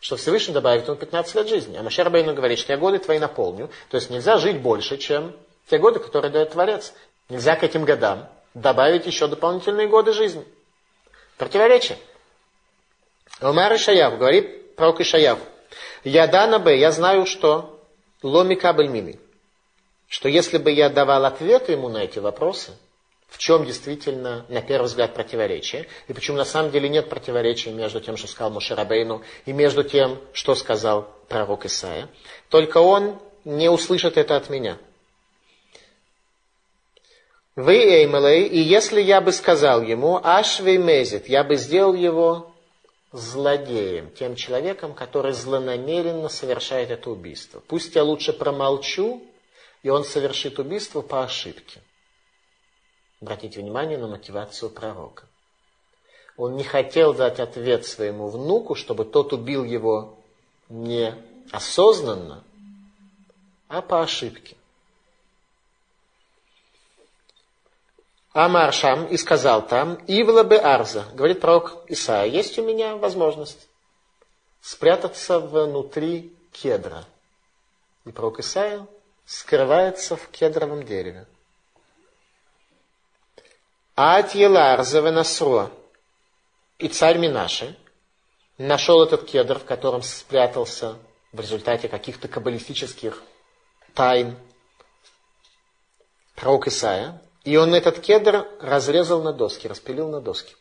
что Всевышний добавит ему 15 лет жизни. А Машер Бейну говорит, что я годы твои наполню. То есть нельзя жить больше, чем те годы, которые дает Творец. Нельзя к этим годам добавить еще дополнительные годы жизни. Противоречие. Умар Ишаяв говорит пророк Ишаяв. Я дана бы, я знаю, что ломика бельмины. Что если бы я давал ответ ему на эти вопросы, в чем действительно, на первый взгляд, противоречие, и почему на самом деле нет противоречия между тем, что сказал Мушарабейну, и между тем, что сказал пророк Исаия. Только он не услышит это от меня. Вы, Эймелей, и если я бы сказал ему, Ашвей Мезит, я бы сделал его злодеем, тем человеком, который злонамеренно совершает это убийство. Пусть я лучше промолчу, и он совершит убийство по ошибке. Обратите внимание на мотивацию пророка. Он не хотел дать ответ своему внуку, чтобы тот убил его не осознанно, а по ошибке. Амар Шам и сказал там, Ивла бе Арза, говорит пророк Исаия, есть у меня возможность спрятаться внутри кедра. И пророк Исаия скрывается в кедровом дереве. Ать Еларза Венасро и царь Минаши нашел этот кедр, в котором спрятался в результате каких-то каббалистических тайн пророк Исаия, и он этот кедр разрезал на доски, распилил на доски.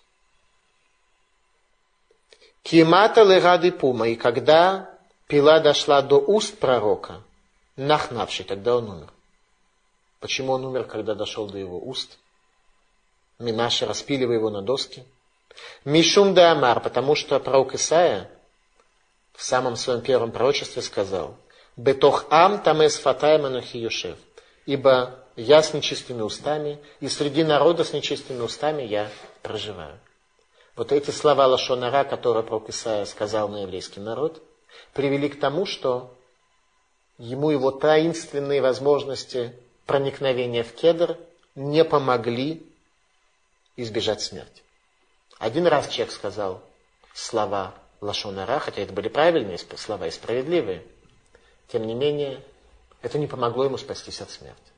Кимата лерады пума, и когда пила дошла до уст пророка, нахнавший, тогда он умер. Почему он умер, когда дошел до его уст? Минаши распиливая его на доски. Мишум да Амар, потому что пророк Исаия в самом своем первом пророчестве сказал, Бетох ам тамес фатай манухи юшев, ибо я с нечистыми устами, и среди народа с нечистыми устами я проживаю. Вот эти слова Лашонара, которые пророк Исаия сказал на еврейский народ, привели к тому, что ему его таинственные возможности проникновения в кедр не помогли избежать смерти. Один раз человек сказал слова Лашонара, хотя это были правильные слова и справедливые, тем не менее, это не помогло ему спастись от смерти.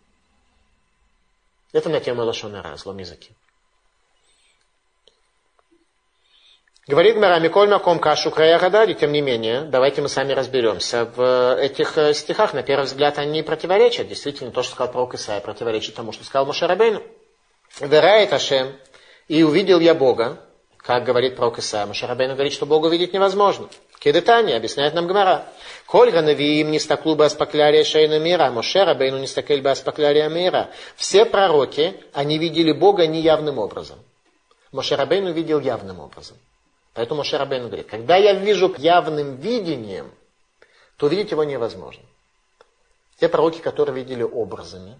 Это на тему Лашонара, злом языке. Говорит Мара Миколь Маком Кашу Края Гадади, тем не менее, давайте мы сами разберемся. В этих э, стихах, на первый взгляд, они противоречат. Действительно, то, что сказал пророк Исаия, противоречит тому, что сказал Мушарабейну. Верает Ашем, и увидел я Бога, как говорит пророк Исаия. Мушарабейну говорит, что Бога увидеть невозможно. Кедетания, объясняет нам Гмара. Кольга навиим не стаклу бы аспаклярия шейна мира, Моше Рабейну не стакель бы аспаклярия мира. Все пророки, они видели Бога неявным образом. Моше Рабейну видел явным образом. Поэтому Моше Рабейну говорит, когда я вижу явным видением, то увидеть его невозможно. Те пророки, которые видели образами,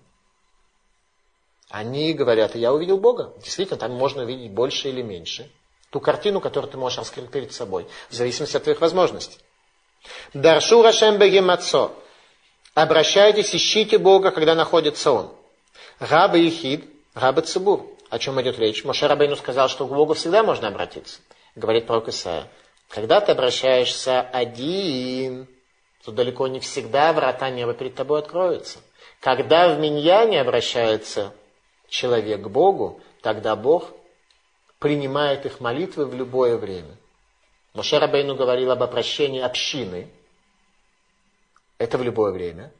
они говорят, я увидел Бога. Действительно, там можно увидеть больше или меньше ту картину, которую ты можешь раскрыть перед собой, в зависимости от твоих возможностей. Даршу Рашем Бегемацо. Обращайтесь, ищите Бога, когда находится Он. Раба Ехид, Раба Цибур. О чем идет речь? Моше Рабейну сказал, что к Богу всегда можно обратиться. Говорит пророк Исаия. Когда ты обращаешься один, то далеко не всегда врата неба перед тобой откроются. Когда в Миньяне обращается человек к Богу, тогда Бог принимает их молитвы в любое время. Моше Рабейну говорил об обращении общины. Это в любое время.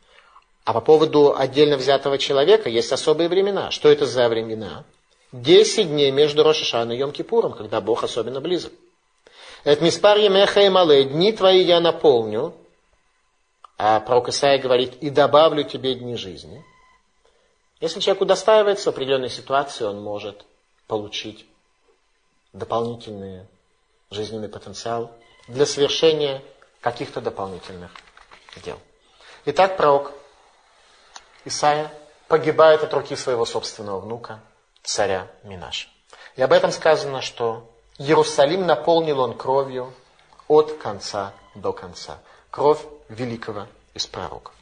А по поводу отдельно взятого человека есть особые времена. Что это за времена? Десять дней между Рошашан и Йом-Кипуром, когда Бог особенно близок. Это миспар емеха и мале, дни твои я наполню, а пророк Исаия говорит, и добавлю тебе дни жизни. Если человек удостаивается определенной ситуации, он может получить дополнительный жизненный потенциал для совершения каких-то дополнительных дел. Итак, пророк Исаия погибает от руки своего собственного внука, царя Минаша. И об этом сказано, что Иерусалим наполнил он кровью от конца до конца. Кровь великого из пророков.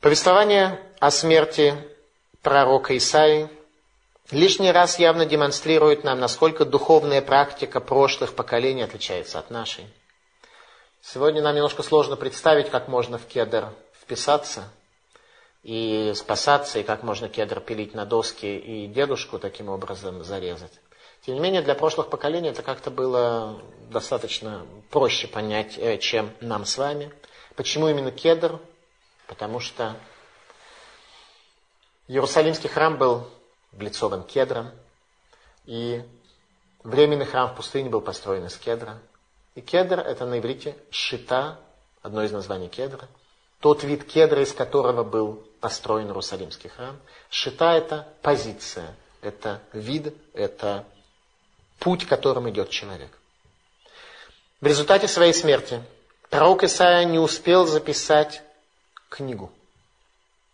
Повествование о смерти пророка Исаии лишний раз явно демонстрирует нам, насколько духовная практика прошлых поколений отличается от нашей. Сегодня нам немножко сложно представить, как можно в кедр вписаться и спасаться, и как можно кедр пилить на доски и дедушку таким образом зарезать. Тем не менее, для прошлых поколений это как-то было достаточно проще понять, э, чем нам с вами. Почему именно кедр? Потому что Иерусалимский храм был глицовым кедром. И временный храм в пустыне был построен из кедра. И кедр это на иврите шита, одно из названий кедра. Тот вид кедра, из которого был построен Иерусалимский храм. Шита это позиция, это вид, это путь, которым идет человек. В результате своей смерти пророк Исаия не успел записать книгу.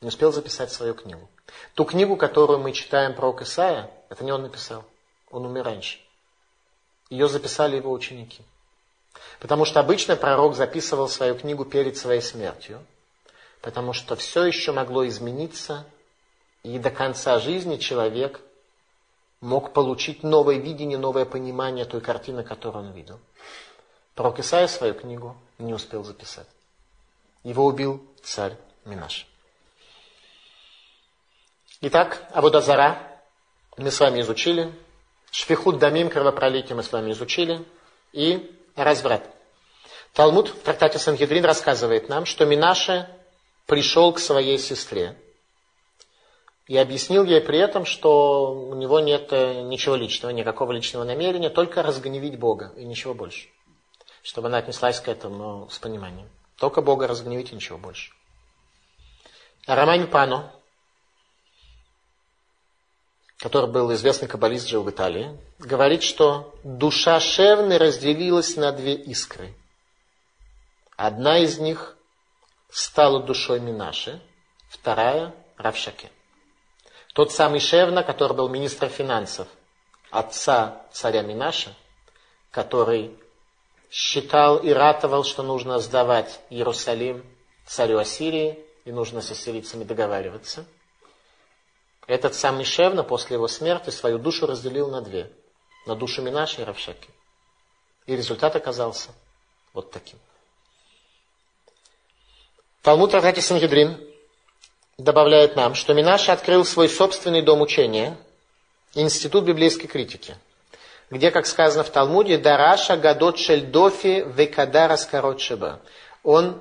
Не успел записать свою книгу. Ту книгу, которую мы читаем про Исаия, это не он написал. Он умер раньше. Ее записали его ученики. Потому что обычно пророк записывал свою книгу перед своей смертью. Потому что все еще могло измениться, и до конца жизни человек мог получить новое видение, новое понимание той картины, которую он видел. Пророк Исаия свою книгу не успел записать. Его убил царь Минаш. Итак, Абудазара мы с вами изучили. Шпихут Дамим, кровопролитие мы с вами изучили. И разврат. Талмуд в трактате Сангедрин рассказывает нам, что Минаше пришел к своей сестре и объяснил ей при этом, что у него нет э, ничего личного, никакого личного намерения, только разгневить Бога и ничего больше. Чтобы она отнеслась к этому с пониманием. Только Бога разгневить и ничего больше. Романь Пано, который был известный каббалист, жил в Италии, говорит, что душа Шевны разделилась на две искры. Одна из них стала душой Минаши, вторая – Равшаке. Тот самый Шевна, который был министром финансов, отца царя Минаша, который считал и ратовал, что нужно сдавать Иерусалим царю Ассирии, и нужно с ассирийцами договариваться – этот самый Шевна после его смерти свою душу разделил на две. На душу Минаши и Равшаки. И результат оказался вот таким. Талмуд Равхати Сангедрин добавляет нам, что Минаши открыл свой собственный дом учения, Институт библейской критики, где, как сказано в Талмуде, Дараша Гадот Шельдофи Векадара Скоротшеба. Он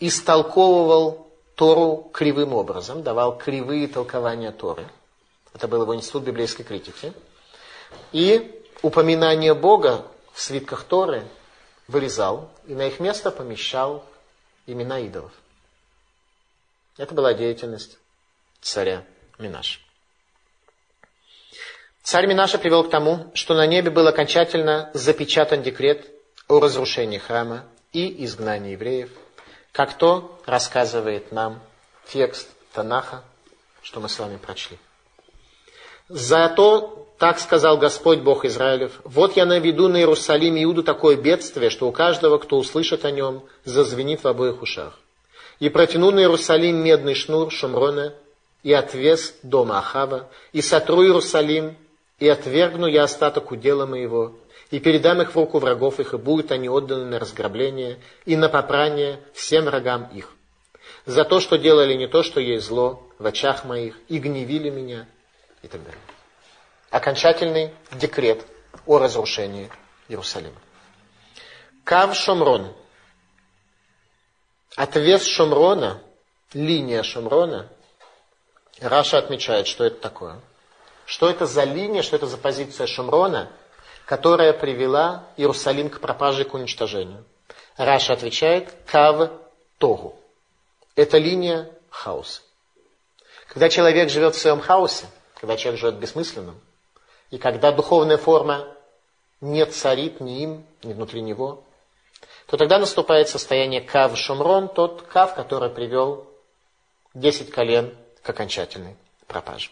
истолковывал Тору кривым образом, давал кривые толкования Торы. Это был его институт библейской критики. И упоминание Бога в свитках Торы вырезал и на их место помещал имена идолов. Это была деятельность царя Минаша. Царь Минаша привел к тому, что на небе был окончательно запечатан декрет о разрушении храма и изгнании евреев – как то рассказывает нам текст Танаха, что мы с вами прочли. Зато так сказал Господь Бог Израилев, вот я наведу на Иерусалим Иуду такое бедствие, что у каждого, кто услышит о нем, зазвенит в обоих ушах. И протяну на Иерусалим медный шнур Шумрона и отвес дома Ахава, и сотру Иерусалим, и отвергну я остаток удела моего, и передам их в руку врагов их, и будут они отданы на разграбление и на попрание всем врагам их. За то, что делали не то, что есть зло в очах моих, и гневили меня, и так далее. Окончательный декрет о разрушении Иерусалима. Кав Шомрон. Отвес Шомрона, линия Шомрона, Раши отмечает, что это такое. Что это за линия, что это за позиция Шомрона – которая привела Иерусалим к пропаже, к уничтожению. Раши отвечает קו תוהו. Это линия хаоса. Когда человек живет в своем хаосе, когда человек живет бессмысленным, и когда духовная форма не царит ни им, ни внутри него, то тогда наступает состояние קו שומרון, тот קו, который привел 10 колен к окончательной пропаже.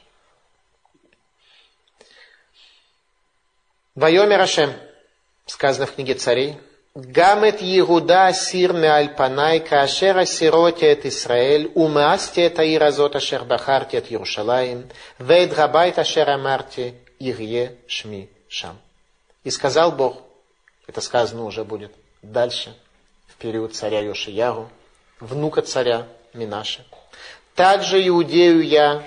Вайомер Ашем, сказано в книге царей, Гамет Егуда сир меальпанай, каашера сироте от Исраэль, умасти это иразот ашер бахарти от Иерушалаим, вейд габайт ашер амарти, ирье шми шам. И сказал Бог, это сказано уже будет дальше, в период царя Йошияру, внука царя Минаша. Также Иудею я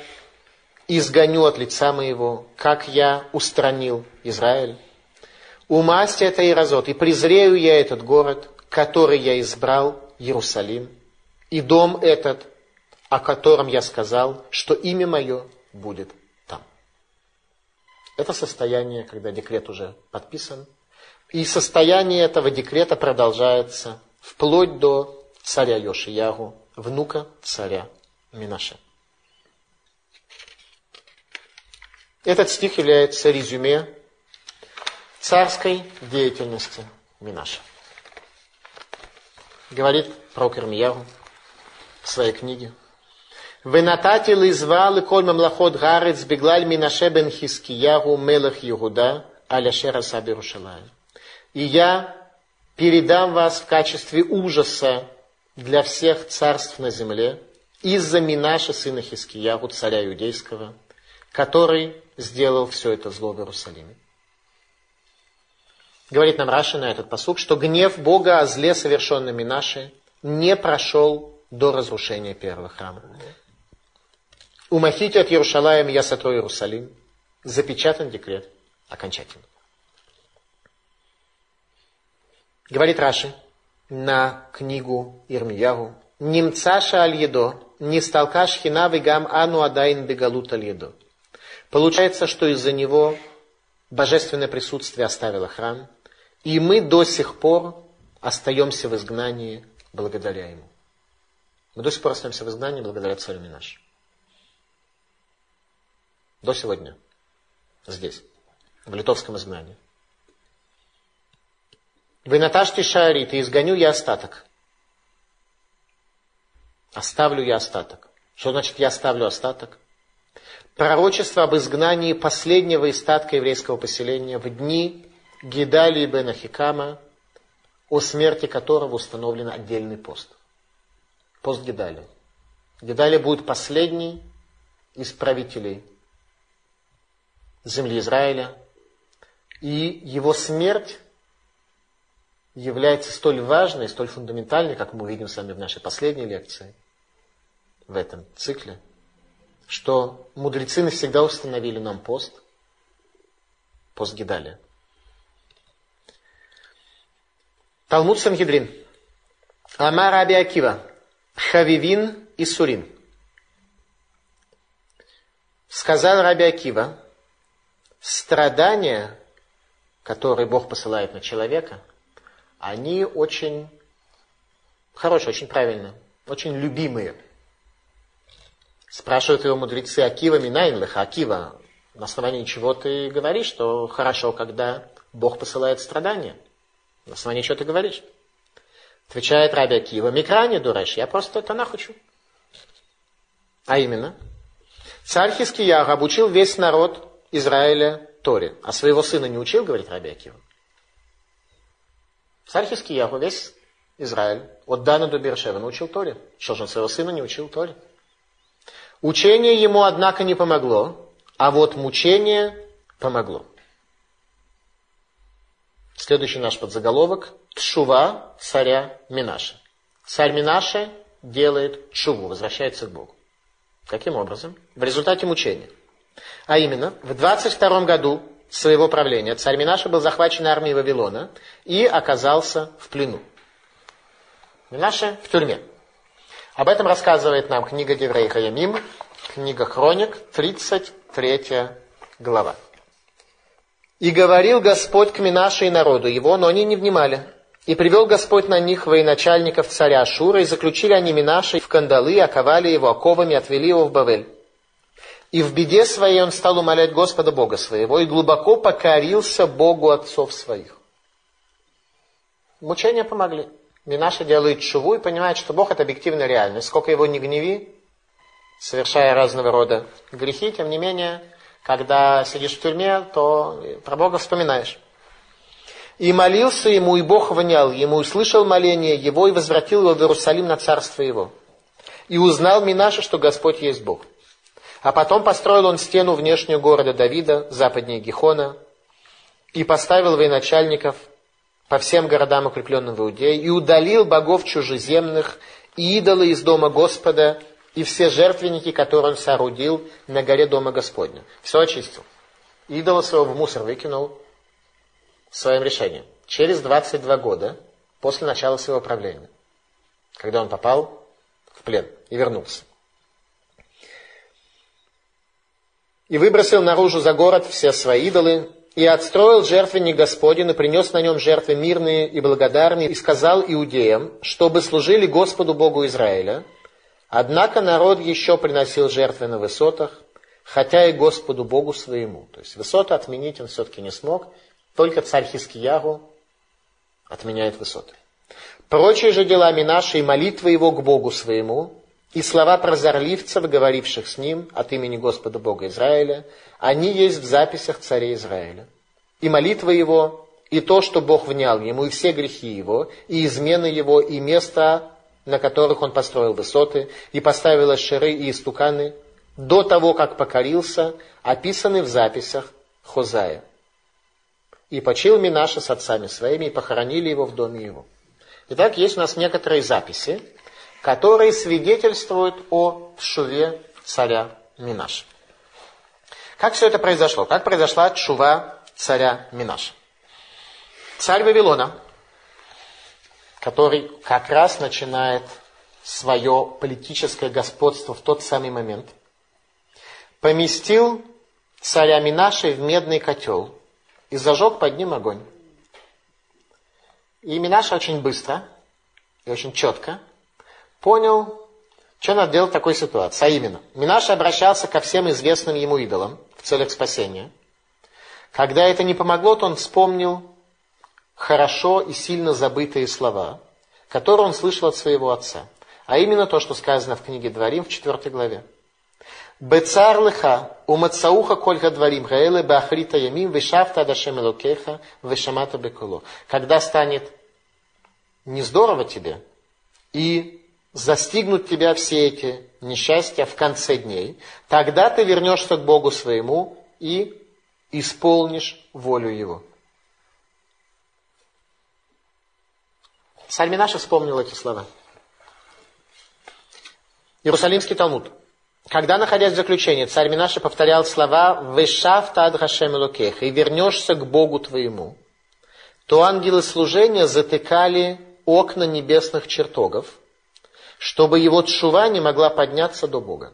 изгоню от лица моего, как я устранил Израиль. Умасти это Иразот, и презрею я этот город, который я избрал, Иерусалим, и дом этот, о котором я сказал, что имя мое будет там. Это состояние, когда декрет уже подписан. И состояние этого декрета продолжается вплоть до царя Йошиягу, внука царя Минаше. Этот стих является резюме царской деятельности Минаша. Говорит пророк Ирмияу в своей книге. Вы нататил извал коль мамлахот гарец беглаль Минаше бен Хискиягу мелах Югуда аляшера сабирушалая. И я передам вас в качестве ужаса для всех царств на земле из-за Минаша сына Хискиягу, царя иудейского, который сделал все это зло в Иерусалиме. Говорит нам Раши на этот посук, что гнев Бога о зле, совершенном Минаше, не прошел до разрушения первого храма. Умахите от Иерушалаем я сотру Иерусалим. Запечатан декрет окончательно. Говорит Раши на книгу Ирмиягу. Немцаша аль-едо, не сталкаш хинавы гам ану адайн бегалут аль-едо. Получается, что из-за него божественное присутствие оставило храм, и мы до сих пор остаемся в изгнании благодаря ему. Мы до сих пор остаемся в изгнании благодаря царю Минаш. До сегодня. Здесь. В литовском изгнании. Вы наташьте шарит, и изгоню я остаток. Оставлю я остаток. Что значит я оставлю остаток? Пророчество об изгнании последнего остатка еврейского поселения в дни Гидалии бен Ахикама, о смерти которого установлен отдельный пост. Пост Гидалия. Гидалия будет последний из правителей земли Израиля. И его смерть является столь важной, столь фундаментальной, как мы увидим с вами в нашей последней лекции, в этом цикле, что мудрецы навсегда установили нам пост, пост Гидалия. Талмуд Сангидрин. Амар Аби Акива. Хавивин и Сурин. Сказал Раби Акива, страдания, которые Бог посылает на человека – они очень хорошие, очень правильные, очень любимые. Спрашивают его мудрецы Акива Минайнлеха, Акива, на основании чего ты говоришь, что хорошо, когда Бог посылает страдания? На основании чего ты говоришь? Отвечает Раби Акива, Микрани дуреш, я просто Танах учу. А именно, царь Хискиях обучил весь народ Израиля Торе, а своего сына не учил, говорит Раби Акива. Царь Хискияху, весь Израиль, от Дана до Бершева научил Торе. Что же он своего сына не учил Торе? Учение ему, однако, не помогло, а вот мучение помогло. Следующий наш подзаголовок – Тшува царя Минаша. Царь Минаша делает Тшуву, возвращается к Богу. Каким образом? В результате мучения. А именно, в 22 году своего правления царь Минаша был захвачен армией Вавилона и оказался в плену. Минаша в тюрьме. Об этом рассказывает нам книга Деврей Хаямим, книга Хроник, 33 глава. «И говорил Господь к Минаше и народу его, но они не внимали. И привел Господь на них военачальников царя Ашура, и заключили они Минаше в кандалы, оковали его оковами, отвели его в Бавель. И в беде своей он стал умолять Господа Бога своего и глубоко покорился Богу отцов своих. Мучения помогли. Минаша делает шуву и понимает, что Бог это объективная реальность. Сколько его не гневи, совершая разного рода грехи, тем не менее, когда сидишь в тюрьме, то про Бога вспоминаешь. И молился ему, и Бог внял ему, и слышал моление его, и возвратил его в Иерусалим на царство его. И узнал Минаша, что Господь есть Бог. А потом построил он стену внешнюю города Давида, западнее Гихона, и поставил военачальников по всем городам, укрепленным в Иудее, и удалил богов чужеземных и идолы из дома Господа, и все жертвенники, которые он соорудил на горе дома Господня. Все очистил. Идола своего в мусор выкинул своим решением. Через 22 года после начала своего правления, когда он попал в плен и вернулся. и выбросил наружу за город все свои идолы, и отстроил жертвенник Господень, и принес на нем жертвы мирные и благодарные, и сказал иудеям, чтобы служили Господу Богу Израиля. Однако народ еще приносил жертвы на высотах, хотя и Господу Богу своему. То есть высоты отменить он все-таки не смог, только царь Хискиягу отменяет высоты. Прочие же делами наши и молитвы его к Богу своему и слова прозорливцев, говоривших с ним от имени Господа Бога Израиля, они есть в записях царя Израиля. И молитва его, и то, что Бог внял ему, и все грехи его, и измены его, и места, на которых он построил высоты, и поставил ашеры и истуканы, до того, как покорился, описаны в записях Хозая. И почил Минаша с отцами своими, и похоронили его в доме его. Итак, есть у нас некоторые записи, которые свидетельствуют о шуве царя Минаша. Как все это произошло? Как произошла шува царя Минаша? Царь Вавилона, который как раз начинает свое политическое господство в тот самый момент, поместил царя Минаши в медный котел и зажег под ним огонь. И Минаша очень быстро и очень четко понял, что надо делать в такой ситуации. А именно, Минаша обращался ко всем известным ему идолам в целях спасения. Когда это не помогло, то он вспомнил хорошо и сильно забытые слова, которые он слышал от своего отца. А именно то, что сказано в книге Дворим в 4 главе. Бецар лыха, умацауха кольга дворим, гаэле бахрита ямим, вишафта адашем элокеха, вишамата бекуло. Когда станет не здорово тебе, и застигнут тебя все эти несчастья в конце дней, тогда ты вернешься к Богу своему и исполнишь волю Его. Царь Минаша вспомнил эти слова. Иерусалимский Талмуд. Когда, находясь в заключении, царь Минаша повторял слова «Вешав тад Хашем и вернешься к Богу твоему», то ангелы служения затыкали окна небесных чертогов – чтобы его тшува не могла подняться до Бога.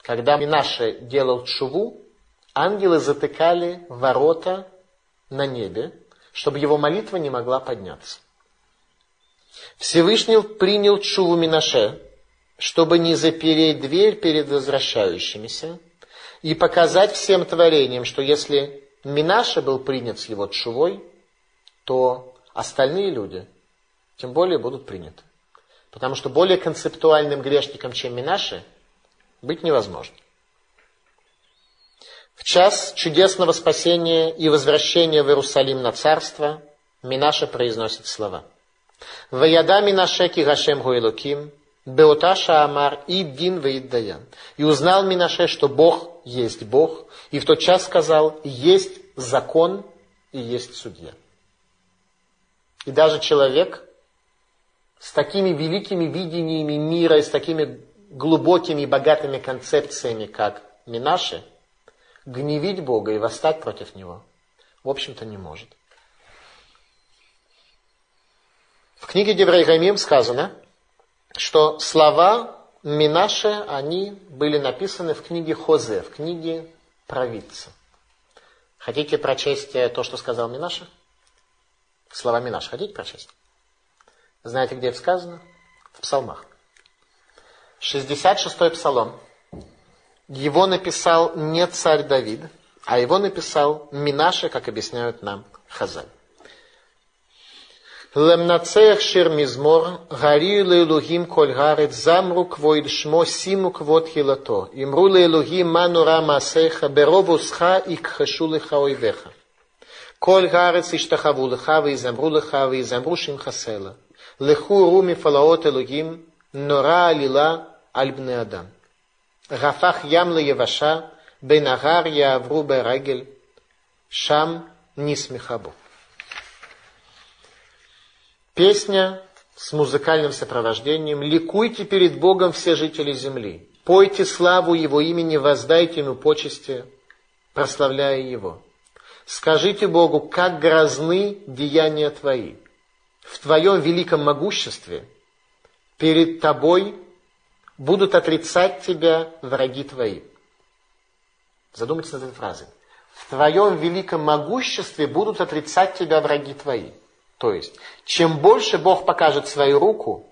Когда Минаше делал тшуву, ангелы затыкали ворота на небе, чтобы его молитва не могла подняться. Всевышний принял тшуву Минаше, чтобы не запереть дверь перед возвращающимися и показать всем творениям, что если Минаша был принят с его тшувой, то остальные люди – тем более будут приняты. Потому что более концептуальным грешником, чем Минаши, быть невозможно. В час чудесного спасения и возвращения в Иерусалим на царство Минаша произносит слова. «Ваяда Минаше Гашем Гуэлуким, Беоташа Амар и Дин Ваиддаян. И узнал Минаше, что Бог есть Бог, и в тот час сказал, есть закон и есть судья. И даже человек, с такими великими видениями мира и с такими глубокими и богатыми концепциями, как Минаши, гневить Бога и восстать против Него, в общем-то, не может. В книге Деврей сказано, что слова Минаши, они были написаны в книге Хозе, в книге провидца. Хотите прочесть то, что сказал Минаша? Слова Минаша хотите прочесть? Знаете, где это сказано? В псалмах. 66-й псалом. Его написал не царь Давид, а его написал Минаше, как объясняют нам Хазаль. Лемнацех шир мизмор, гари лейлухим коль гарет, замру квоид шмо, симу квот хилато. Имру лейлухим манура масеха, берову сха и кхашу леха ойвеха. Коль гарец иштахаву леха, визамру леха, визамру шим хасела. Леху руми фалаот элогим, нора алила альбне адам. Гафах ямла яваша, бенагар явру берагель, шам нисмехабу. Песня с музыкальным сопровождением «Ликуйте перед Богом все жители земли, пойте славу Его имени, воздайте Ему почести, прославляя Его. Скажите Богу, как грозны деяния Твои. В Твоем великом могуществе перед Тобой будут отрицать тебя враги твои. Задумайтесь над этой фразой. В твоем великом могуществе будут отрицать тебя враги твои. То есть, чем больше Бог покажет свою руку,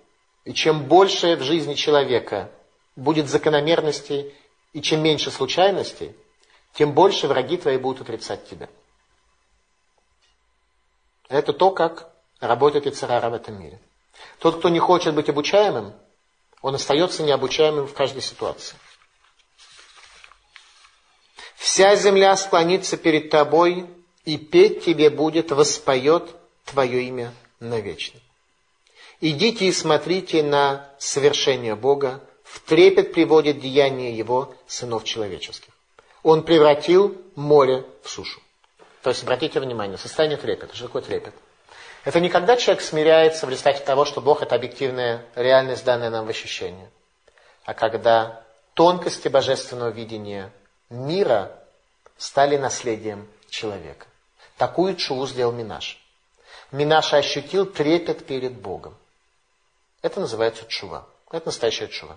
и чем больше в жизни человека будет закономерностей, и чем меньше случайностей, тем больше враги твои будут отрицать тебя. Это то, как работает и царара в этом мире. Тот, кто не хочет быть обучаемым, Он остается необучаемым в каждой ситуации. Вся земля склонится перед тобой, и петь тебе будет, воспоет твое имя навечно. Идите и смотрите на совершение Бога, в трепет приводит деяние Его сынов человеческих. Он превратил море в сушу. То есть, обратите внимание, состояние трепета. Что такое трепет? Это не когда человек смиряется в результате того, что Бог – это объективная реальность, данная нам в ощущение, а когда тонкости божественного видения мира стали наследием человека. Такую чуву сделал Минаш. Минаш ощутил трепет перед Богом. Это называется чува. Это настоящая чува.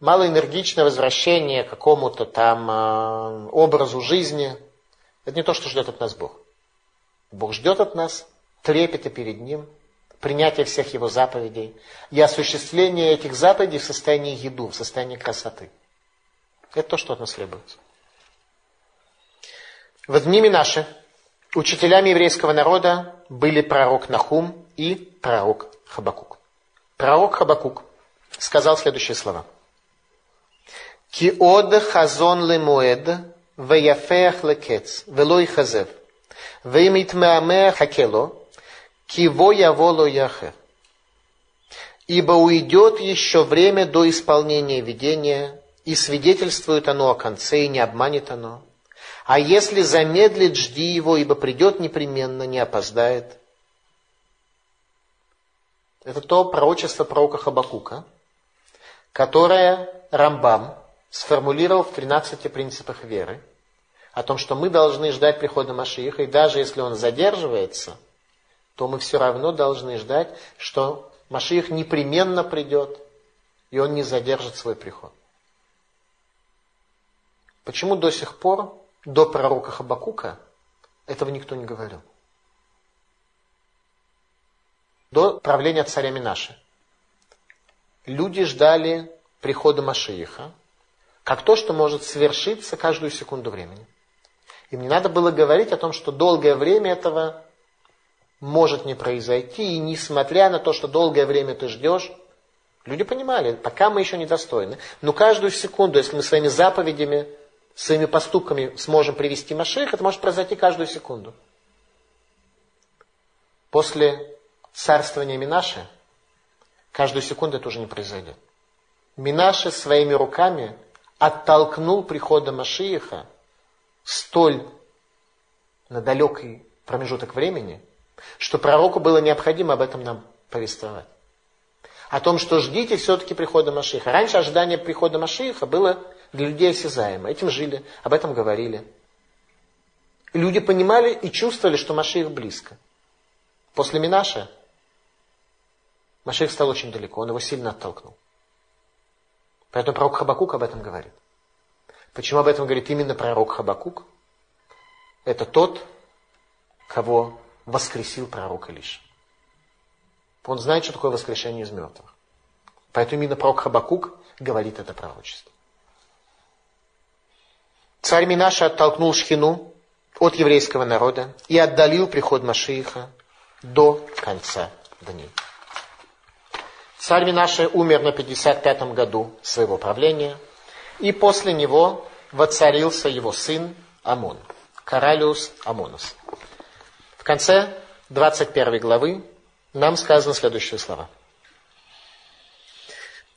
Малоэнергичное возвращение к какому-то там э, образу жизни – это не то, что ждет от нас Бог. Бог ждет от нас трепета перед Ним, принятия всех Его заповедей и осуществления этих заповедей в состоянии еду, в состоянии красоты. Это то, что от нас требуется. В дни наши учителями еврейского народа были пророк Нахум и пророк Хабакук. Пророк Хабакук сказал следующие слова. Киод хазон лемуэд, веяфех лекец, велой хазев – Вымитмеаме хакело, киво яволо яхе. Ибо уйдет еще время до исполнения видения, и свидетельствует оно о конце, и не обманет оно. А если замедлит, жди его, ибо придет непременно, не опоздает. Это то пророчество пророка Хабакука, которое Рамбам сформулировал в 13 принципах веры – о том, что мы должны ждать прихода Машииха, и даже если он задерживается, то мы все равно должны ждать, что Машиих непременно придет, и он не задержит свой приход. Почему до сих пор, до пророка Хабакука, этого никто не говорил? До правления царя Минаши. Люди ждали прихода Машииха, как то, что может свершиться каждую секунду времени. Им не надо было говорить о том, что долгое время этого может не произойти, и несмотря на то, что долгое время ты ждешь, люди понимали, пока мы еще недостойны, но каждую секунду, если мы своими заповедями, своими поступками сможем привести Машех, это может произойти каждую секунду. После царствования Минаши, каждую секунду это уже не произойдет. Минаши своими руками оттолкнул прихода Машииха столь на далекий промежуток времени, что пророку было необходимо об этом нам повествовать. О том, что ждите все-таки прихода Машиха. Раньше ожидание прихода Машиха было для людей осязаемо. Этим жили, об этом говорили. люди понимали и чувствовали, что Маших близко. После Минаша Маших стал очень далеко, он его сильно оттолкнул. Поэтому пророк Хабакук об этом говорит. Почему об этом говорит именно пророк Хабакук? Это тот, кого воскресил пророк Илиш. Он знает, что такое воскрешение из мертвых. Поэтому именно пророк Хабакук говорит это пророчество. Царь Минаша оттолкнул Шхину от еврейского народа и отдалил приход Машииха до конца дней. Царь Минаша умер на 55-м году своего правления – и после него воцарился его сын Амон, Каралиус Амонус. В конце 21 главы нам сказаны следующие слова.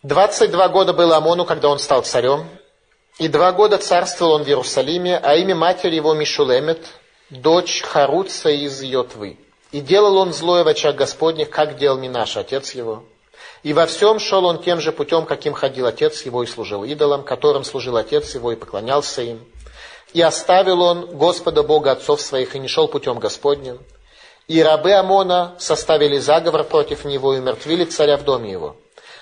22 года было Амону, когда он стал царем, и два года царствовал он в Иерусалиме, а имя матери его Мишулемет, дочь Харуца из Йотвы. И делал он злое в очах Господних, как делал не наш отец его. И во всем шел он тем же путем, каким ходил отец его и служил идолам, которым служил отец его и поклонялся им. И оставил он Господа Бога отцов своих и не шел путем Господним. И рабы Амона составили заговор против него и умертвили царя в доме его.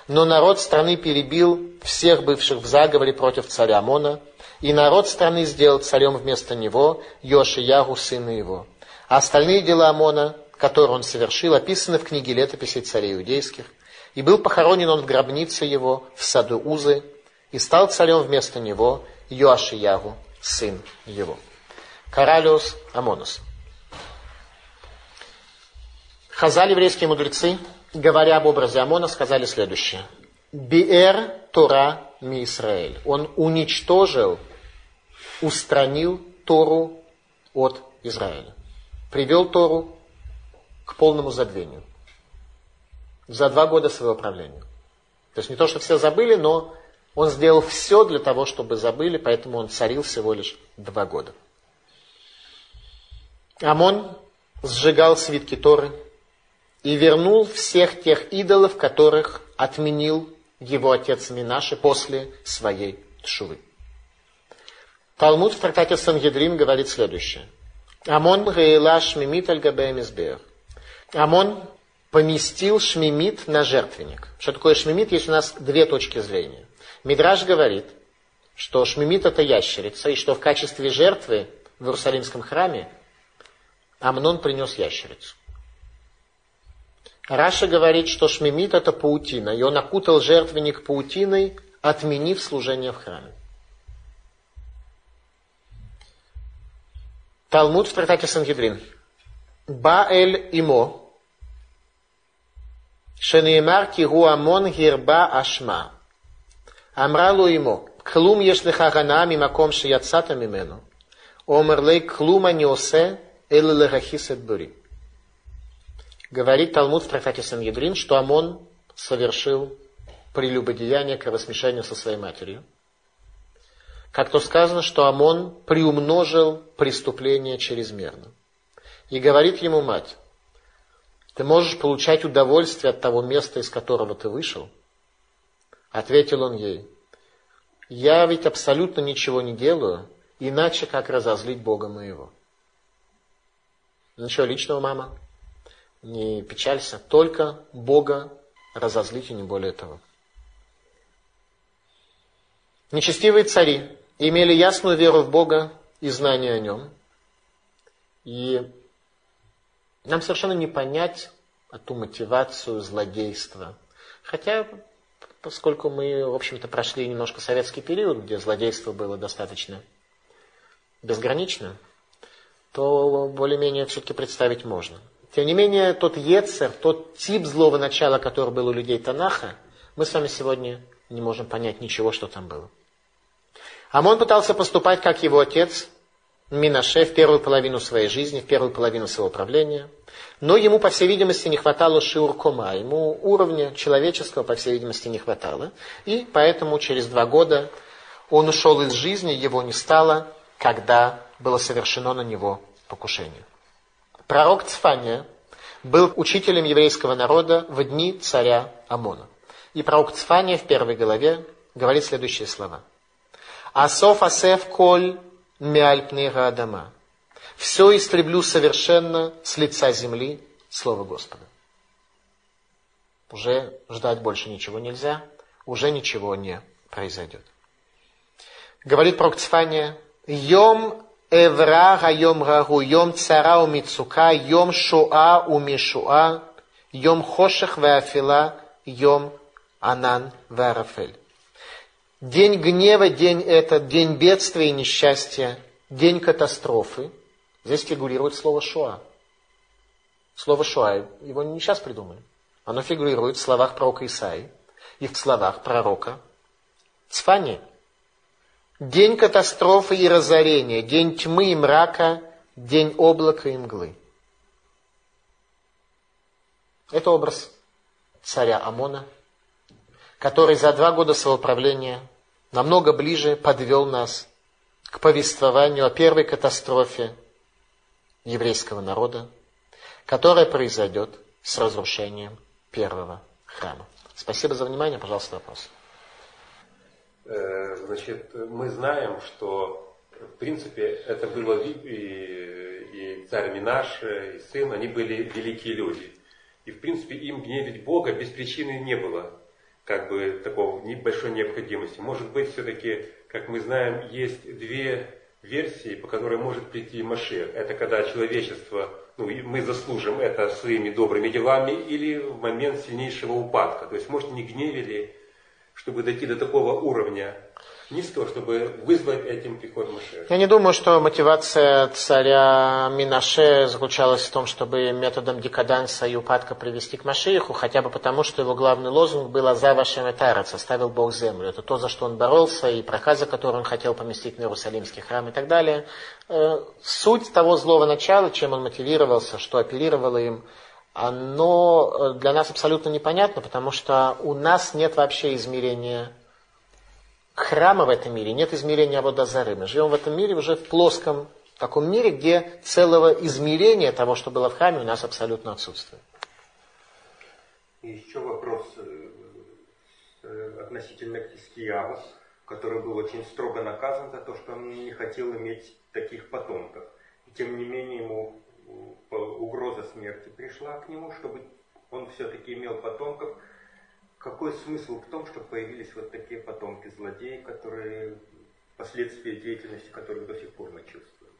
Но народ страны перебил всех бывших в заговоре против царя Амона, и народ страны сделал царем вместо него Йошиягу, сына его. А остальные дела Амона, которые он совершил, описаны в книге летописей царей иудейских – и был похоронен он в гробнице его в саду Узы, и стал царем вместо него Йоашиягу, сын его. Каралиус Амонус. Хазали еврейские мудрецы говоря об образе Амона, сказали следующее. Биэр Тора ми Исраэль. Он уничтожил, устранил Тору от Израиля. Привел Тору к полному забвению. За два года своего правления. То есть не то, что все забыли, но он сделал все для того, чтобы забыли, поэтому он царил всего лишь два года. Амон сжигал свитки Торы и вернул всех тех идолов, которых отменил его отец Минаши после своей шувы. Талмуд в трактате Сангедрин говорит следующее. Амон реила шмимит аль Амон поместил шмимит на жертвенник. Что такое шмимит? Есть у нас две точки зрения. Мидраж говорит, что шмимит это ящерица, и что в качестве жертвы в Иерусалимском храме Амнон принес ящерицу. Раша говорит, что шмимит это паутина, и он окутал жертвенник паутиной, отменив служение в храме. Талмуд в трактате Сангедрин. Баэль имо, Шенеймар кигуамон Герба ашма. Амралу ему, клум ешлиха ганами маком шияцата мимену. Омерлей клума не осе, эллахисет бури. Говорит Талмуд в трактате Сангедрин, что Амон совершил прелюбодеяние, кровосмешение со своей матерью. Как то сказано, что Амон приумножил преступление чрезмерно. И говорит ему мать, ты можешь получать удовольствие от того места, из которого ты вышел? Ответил он ей, я ведь абсолютно ничего не делаю, иначе как разозлить Бога моего. Ничего личного, мама не печалься, только Бога разозлить и не более того. Нечестивые цари имели ясную веру в Бога и знание о Нем. И нам совершенно не понять эту мотивацию злодейства. Хотя, поскольку мы, в общем-то, прошли немножко советский период, где злодейство было достаточно безгранично, то более-менее все-таки представить можно. Тем не менее, тот Ецер, тот тип злого начала, который был у людей Танаха, мы с вами сегодня не можем понять ничего, что там было. Амон пытался поступать, как его отец, Минаше, в первую половину своей жизни, в первую половину своего правления. Но ему, по всей видимости, не хватало шиуркома, ему уровня человеческого, по всей видимости, не хватало. И поэтому через два года он ушел из жизни, его не стало, когда было совершено на него покушение. Пророк Цфания был учителем еврейского народа в дни царя Амона. И пророк Цфания в первой главе говорит следующие слова. Асоф асеф коль миальпнега адама. Все истреблю совершенно с лица земли, слово Господа. Уже ждать больше ничего нельзя, уже ничего не произойдет. Говорит пророк Цфания, Йом Эвра Хайом Рагу, Йом Цара у Мицука, Йом Шуа у Мишуа, Йом Хошех Веафила, Йом Анан Веарафель. День гнева, день этот, день бедствия и несчастья, день катастрофы. Здесь фигурирует слово Шуа. Слово Шуа, его не сейчас придумали. Оно фигурирует в словах пророка Исаи и в словах пророка Цфани. День катастрофы и разорения, день тьмы и мрака, день облака и мглы. Это образ царя Амона, который за два года своего правления намного ближе подвел нас к повествованию о первой катастрофе еврейского народа, которая произойдет с разрушением первого храма. Спасибо за внимание. Пожалуйста, вопрос. Э, значит, мы знаем, что в принципе это было и, и царь Минаш, и сын, они были великие люди. И в принципе им гневить Бога без причины не было как бы такого небольшой необходимости. Может быть, все-таки, как мы знаем, есть две версии, по которой может прийти Машех. Это когда человечество, ну, мы заслужим это своими добрыми делами или в момент сильнейшего упадка. То есть, может, не гневили чтобы дойти до такого уровня низкого, чтобы вызвать этим приход Машеха. Я не думаю, что мотивация царя Минаше заключалась в том, чтобы методом декаданса и упадка привести к Машииху, хотя бы потому, что его главный лозунг был «За вашим этарец», «Оставил Бог землю». Это то, за что он боролся, и проказы, которые он хотел поместить на Иерусалимский храм и так далее. Э, суть того злого начала, чем он мотивировался, что апеллировало им, оно э, для нас абсолютно непонятно, потому что у нас нет вообще измерения храма в этом мире, нет измерения Абодазары. Мы живем в этом мире уже в плоском таком мире, где целого измерения того, что было в храме, у нас абсолютно отсутствует. И еще вопрос э, э, относительно Кискияву, который был очень строго наказан за то, что он не хотел иметь таких потомков. И тем не менее ему угроза смерти пришла к нему, чтобы он все-таки имел потомков, какой смысл в том, что появились вот такие потомки злодеев, которые последствия деятельности которых до сих пор мы чувствуем?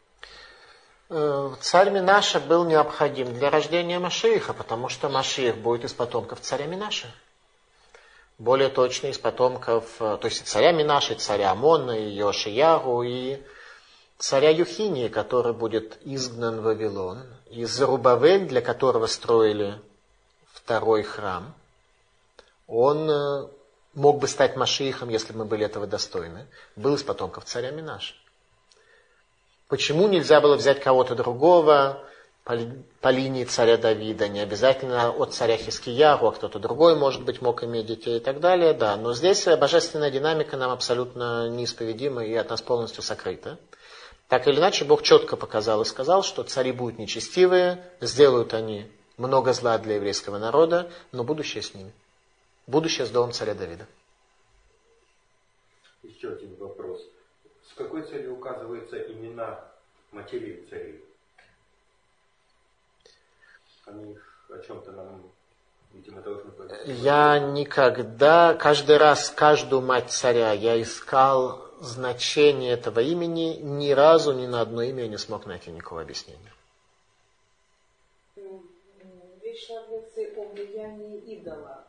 Э, царь Минаша был необходим для рождения Машииха, потому что Машиих будет из потомков царя Минаша. Более точно из потомков, э, то есть царя Минаша, царя Амона, и Йошиягу, и царя Юхинии, который будет изгнан в Вавилон, и Зарубавель, для которого строили второй храм – он э, мог бы стать Машиихом, если бы мы были этого достойны, был из потомков царя Минаша. Почему нельзя было взять кого-то другого по, по линии царя Давида, не обязательно от царя Хискияру, а кто-то другой, может быть, мог иметь детей и так далее, да. Но здесь божественная динамика нам абсолютно неисповедима и от нас полностью сокрыта. Так или иначе, Бог четко показал и сказал, что цари будут нечестивые, сделают они много зла для еврейского народа, но будущее с ними будущее с домом царя Давида. Еще один вопрос. С какой целью указываются имена матерей царей? Они о чем-то нам, видимо, должны. Я никогда, каждый раз, каждую мать царя я искал значение этого имени, ни разу ни на одно имя я не смог найти никакого объяснения. Речь о влиянии идола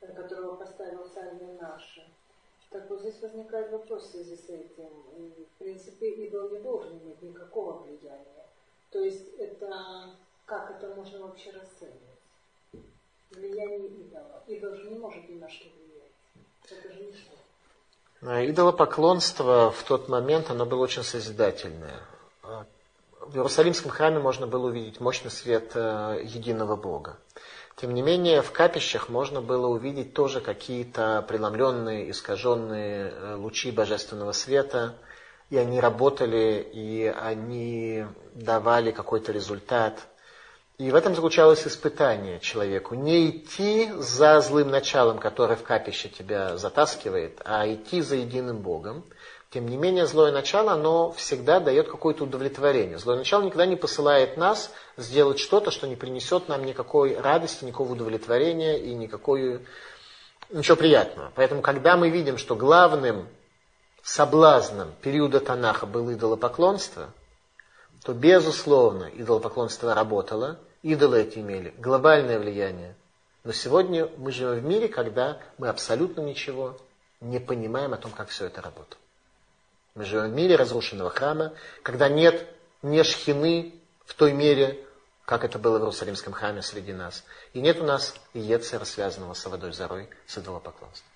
которого поставил сами наши. Так вот здесь возникает вопрос в связи с этим. И, в принципе, идол не должен иметь никакого влияния. То есть это как это можно вообще расценивать? Влияние идола. Идол же не может ни на что влиять. Это же ничто. А идолопоклонство в тот момент, оно было очень созидательное. А в Иерусалимском храме можно было увидеть мощный свет э, единого Бога. Тем не менее, в капищах можно было увидеть тоже какие-то преломленные, искаженные э, лучи божественного света, и они работали, и они давали какой-то результат. И в этом заключалось испытание человеку. Не идти за злым началом, которое в капище тебя затаскивает, а идти за единым Богом – тем не менее, злое начало, оно всегда дает какое-то удовлетворение. Злое начало никогда не посылает нас сделать что-то, что не принесет нам никакой радости, никакого удовлетворения и никакой, ничего приятного. Поэтому, когда мы видим, что главным соблазном периода Танаха было идолопоклонство, то, безусловно, идолопоклонство работало, идолы эти имели глобальное влияние. Но сегодня мы живем в мире, когда мы абсолютно ничего не понимаем о том, как все это работает. Мы живем в мире разрушенного храма, когда нет не шхины в той мере, как это было в Иерусалимском храме среди нас. И нет у нас и Ецера, связанного с водой зарой, с идолопоклонством.